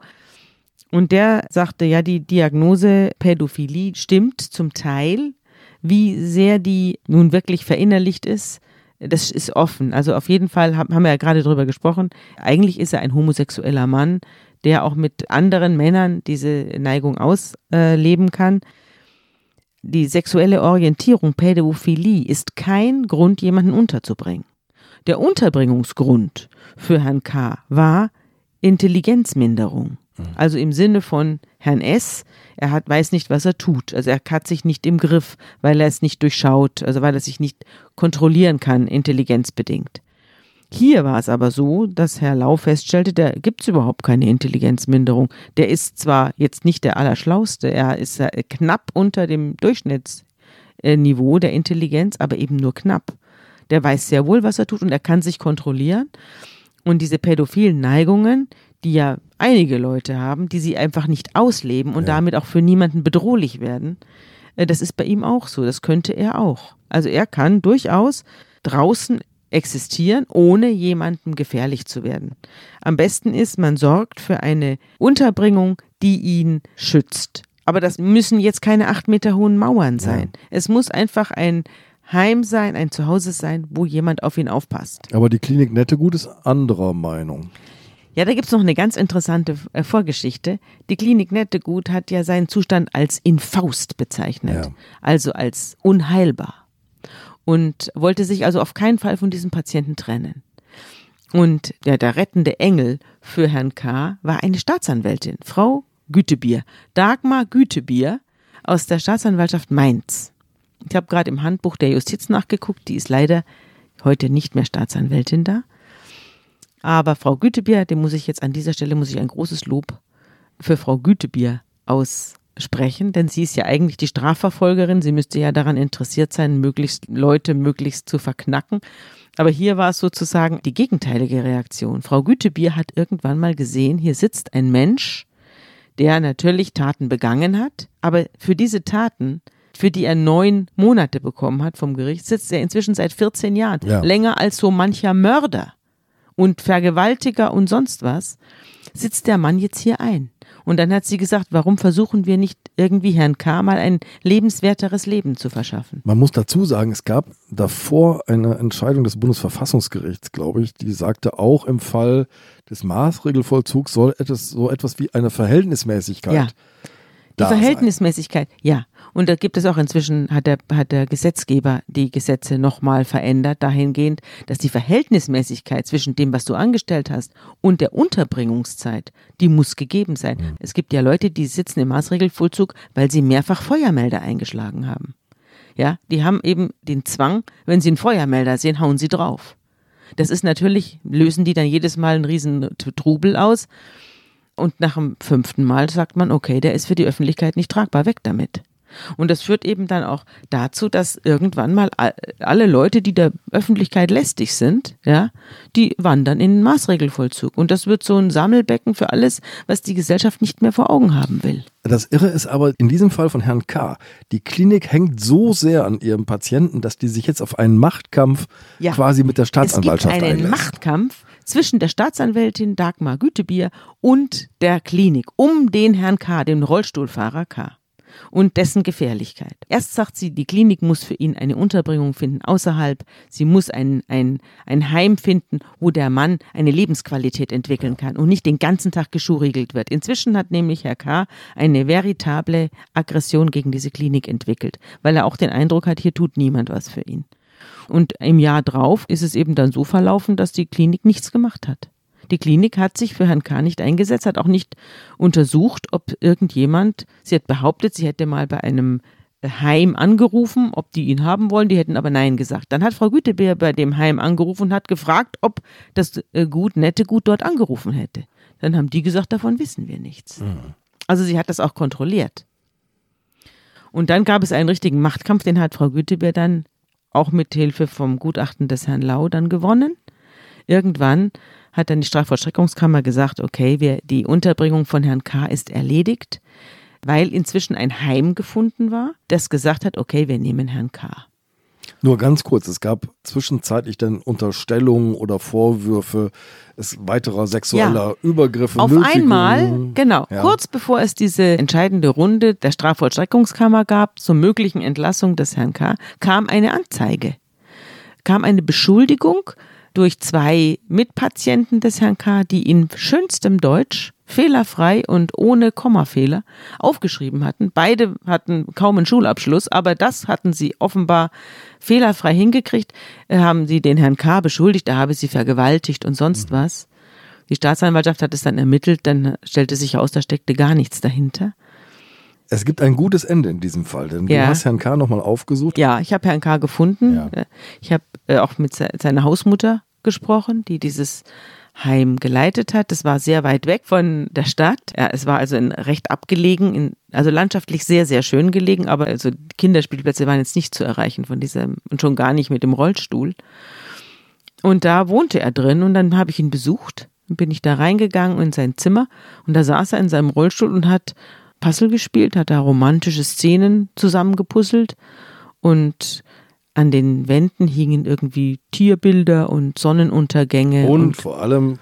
Und der sagte, ja, die Diagnose Pädophilie stimmt zum Teil. Wie sehr die nun wirklich verinnerlicht ist, das ist offen. Also auf jeden Fall haben wir ja gerade drüber gesprochen. Eigentlich ist er ein homosexueller Mann, der auch mit anderen Männern diese Neigung ausleben kann. Die sexuelle Orientierung Pädophilie ist kein Grund, jemanden unterzubringen. Der Unterbringungsgrund für Herrn K. war Intelligenzminderung. Also im Sinne von Herrn S., er hat, weiß nicht, was er tut. Also er hat sich nicht im Griff, weil er es nicht durchschaut, also weil er sich nicht kontrollieren kann, intelligenzbedingt. Hier war es aber so, dass Herr Lau feststellte, da gibt es überhaupt keine Intelligenzminderung. Der ist zwar jetzt nicht der Allerschlauste, er ist knapp unter dem Durchschnittsniveau der Intelligenz, aber eben nur knapp. Der weiß sehr wohl, was er tut und er kann sich kontrollieren. Und diese pädophilen Neigungen, die ja einige Leute haben, die sie einfach nicht ausleben und damit auch für niemanden bedrohlich werden, äh, das ist bei ihm auch so. Das könnte er auch. Also er kann durchaus draußen existieren, ohne jemandem gefährlich zu werden. Am besten ist, man sorgt für eine Unterbringung, die ihn schützt. Aber das müssen jetzt keine acht Meter hohen Mauern sein. Es muss einfach ein Heim sein, ein Zuhause sein, wo jemand auf ihn aufpasst. Aber die Klinik Nettegut ist anderer Meinung. Ja, da gibt's noch eine ganz interessante äh, Vorgeschichte. Die Klinik Nettegut hat ja seinen Zustand als Infaust bezeichnet, Ja. also als unheilbar. Und wollte sich also auf keinen Fall von diesem Patienten trennen. Und der, der rettende Engel für Herrn K. war eine Staatsanwältin, Frau Gütebier, Dagmar Gütebier aus der Staatsanwaltschaft Mainz. Ich habe gerade im Handbuch der Justiz nachgeguckt, die ist leider heute nicht mehr Staatsanwältin da. Aber Frau Gütebier, dem muss ich jetzt an dieser Stelle muss ich ein großes Lob für Frau Gütebier aussprechen, denn sie ist ja eigentlich die Strafverfolgerin. Sie müsste ja daran interessiert sein, möglichst Leute möglichst zu verknacken. Aber hier war es sozusagen die gegenteilige Reaktion. Frau Gütebier hat irgendwann mal gesehen, hier sitzt ein Mensch, der natürlich Taten begangen hat, aber für diese Taten, für die er neun Monate bekommen hat vom Gericht, sitzt er inzwischen seit 14 Jahren. Ja. Länger als so mancher Mörder und Vergewaltiger und sonst was, sitzt der Mann jetzt hier ein. Und dann hat sie gesagt, warum versuchen wir nicht irgendwie Herrn K. mal ein lebenswerteres Leben zu verschaffen? Man muss dazu sagen, es gab davor eine Entscheidung des Bundesverfassungsgerichts, glaube ich, die sagte auch im Fall des Maßregelvollzugs soll etwas, so etwas wie eine Verhältnismäßigkeit Ja. Die da sein. Verhältnismäßigkeit, ja. Und da gibt es auch inzwischen, hat der, hat der Gesetzgeber die Gesetze nochmal verändert, dahingehend, dass die Verhältnismäßigkeit zwischen dem, was du angestellt hast und der Unterbringungszeit, die muss gegeben sein. Mhm. Es gibt ja Leute, die sitzen im Maßregelvollzug, weil sie mehrfach Feuermelder eingeschlagen haben. Ja, die haben eben den Zwang, wenn sie einen Feuermelder sehen, hauen sie drauf. Das ist natürlich, lösen die dann jedes Mal einen riesen Trubel aus. Und nach dem fünften Mal sagt man, okay, der ist für die Öffentlichkeit nicht tragbar, weg damit. Und das führt eben dann auch dazu, dass irgendwann mal all- alle Leute, die der Öffentlichkeit lästig sind, ja, die wandern in den Maßregelvollzug. Und das wird so ein Sammelbecken für alles, was die Gesellschaft nicht mehr vor Augen haben will. Das Irre ist aber in diesem Fall von Herrn K. Die Klinik hängt so sehr an ihrem Patienten, dass die sich jetzt auf einen Machtkampf Ja. quasi mit der Staatsanwaltschaft Es gibt einen einlässt. Machtkampf zwischen der Staatsanwältin Dagmar Gütebier und der Klinik um den Herrn K., den Rollstuhlfahrer K. und dessen Gefährlichkeit. Erst sagt sie, die Klinik muss für ihn eine Unterbringung finden außerhalb. Sie muss ein, ein, ein Heim finden, wo der Mann eine Lebensqualität entwickeln kann und nicht den ganzen Tag geschuriegelt wird. Inzwischen hat nämlich Herr K. eine veritable Aggression gegen diese Klinik entwickelt, weil er auch den Eindruck hat, hier tut niemand was für ihn. Und im Jahr drauf ist es eben dann so verlaufen, dass die Klinik nichts gemacht hat. Die Klinik hat sich für Herrn K. nicht eingesetzt, hat auch nicht untersucht, ob irgendjemand, sie hat behauptet, sie hätte mal bei einem Heim angerufen, ob die ihn haben wollen, die hätten aber Nein gesagt. Dann hat Frau Gütebeer bei dem Heim angerufen und hat gefragt, ob das äh, gut, nette Gut dort angerufen hätte. Dann haben die gesagt, davon wissen wir nichts. Also sie hat das auch kontrolliert. Und dann gab es einen richtigen Machtkampf, den hat Frau Gütebeer dann auch mit Hilfe vom Gutachten des Herrn Lau dann gewonnen. Irgendwann hat dann die Strafvollstreckungskammer gesagt, okay, wir, die Unterbringung von Herrn K. ist erledigt, weil inzwischen ein Heim gefunden war, das gesagt hat, okay, wir nehmen Herrn K. Nur ganz kurz, es gab zwischenzeitlich dann Unterstellungen oder Vorwürfe es weiterer sexueller Übergriffe. Auf Nötigungen. einmal, genau, Ja. kurz bevor es diese entscheidende Runde der Strafvollstreckungskammer gab zur möglichen Entlassung des Herrn K., kam eine Anzeige, kam eine Beschuldigung durch zwei Mitpatienten des Herrn K., die in schönstem Deutsch fehlerfrei und ohne Kommafehler aufgeschrieben hatten. Beide hatten kaum einen Schulabschluss, aber das hatten sie offenbar fehlerfrei hingekriegt, äh, haben sie den Herrn K. beschuldigt, er habe sie vergewaltigt und sonst was. Die Staatsanwaltschaft hat es dann ermittelt, dann stellte sich heraus, da steckte gar nichts dahinter. Es gibt ein gutes Ende in diesem Fall, denn Ja. du hast Herrn K. nochmal aufgesucht. Ja, ich habe Herrn K. gefunden. Ja. Äh, Ich habe äh, auch mit se seiner Hausmutter gesprochen, die dieses Heim geleitet hat. Das war sehr weit weg von der Stadt. Ja, es war also in, recht abgelegen, in, also landschaftlich sehr, sehr schön gelegen, aber also Kinderspielplätze waren jetzt nicht zu erreichen von diesem und schon gar nicht mit dem Rollstuhl. Und da wohnte er drin und dann habe ich ihn besucht. Dann bin ich da reingegangen in sein Zimmer und da saß er in seinem Rollstuhl und hat Puzzle gespielt, hat da romantische Szenen zusammengepuzzelt und an den Wänden hingen irgendwie Tierbilder und Sonnenuntergänge. Und vor allem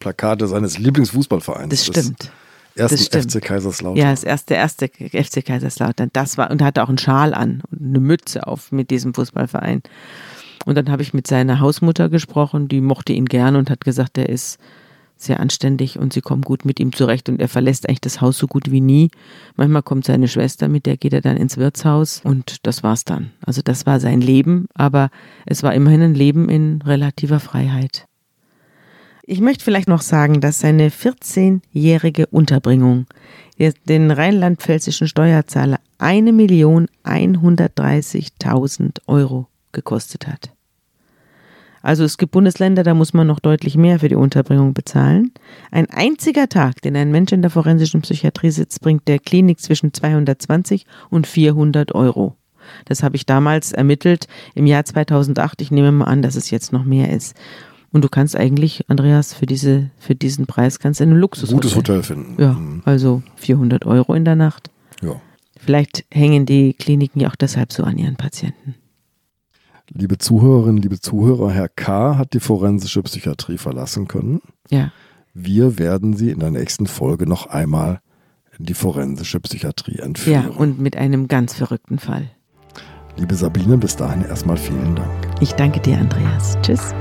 Plakate seines Lieblingsfußballvereins. das stimmt. Ersten Das stimmt. FC Kaiserslautern. Ja, das erste, erste FC Kaiserslautern. Das war, und er hatte auch einen Schal an und eine Mütze auf mit diesem Fußballverein. Und dann habe ich mit seiner Hausmutter gesprochen, die mochte ihn gern und hat gesagt, er ist sehr anständig und sie kommen gut mit ihm zurecht und er verlässt eigentlich das Haus so gut wie nie. Manchmal kommt seine Schwester, mit der geht er dann ins Wirtshaus und das war's dann. Also das war sein Leben, aber es war immerhin ein Leben in relativer Freiheit. Ich möchte vielleicht noch sagen, dass seine 14-jährige Unterbringung den rheinland-pfälzischen Steuerzahler 1.130.000 Euro gekostet hat. Also es gibt Bundesländer, da muss man noch deutlich mehr für die Unterbringung bezahlen. Ein einziger Tag, den ein Mensch in der forensischen Psychiatrie sitzt, bringt der Klinik zwischen 220 und 400 Euro. Das habe ich damals ermittelt im Jahr 2008. Ich nehme mal an, dass es jetzt noch mehr ist. Und du kannst eigentlich, Andreas, für, diese, für diesen Preis kannst du ein Luxushotel. Gutes Hotel finden. Ja, Mhm. also 400 Euro in der Nacht. ja. Vielleicht hängen die Kliniken ja auch deshalb so an ihren Patienten. Liebe Zuhörerinnen, liebe Zuhörer, Herr K. hat die forensische Psychiatrie verlassen können. Ja. Wir werden Sie in der nächsten Folge noch einmal in die forensische Psychiatrie entführen. Ja, und mit einem ganz verrückten Fall. Liebe Sabine, bis dahin erstmal vielen Dank. Ich danke dir, Andreas. Tschüss.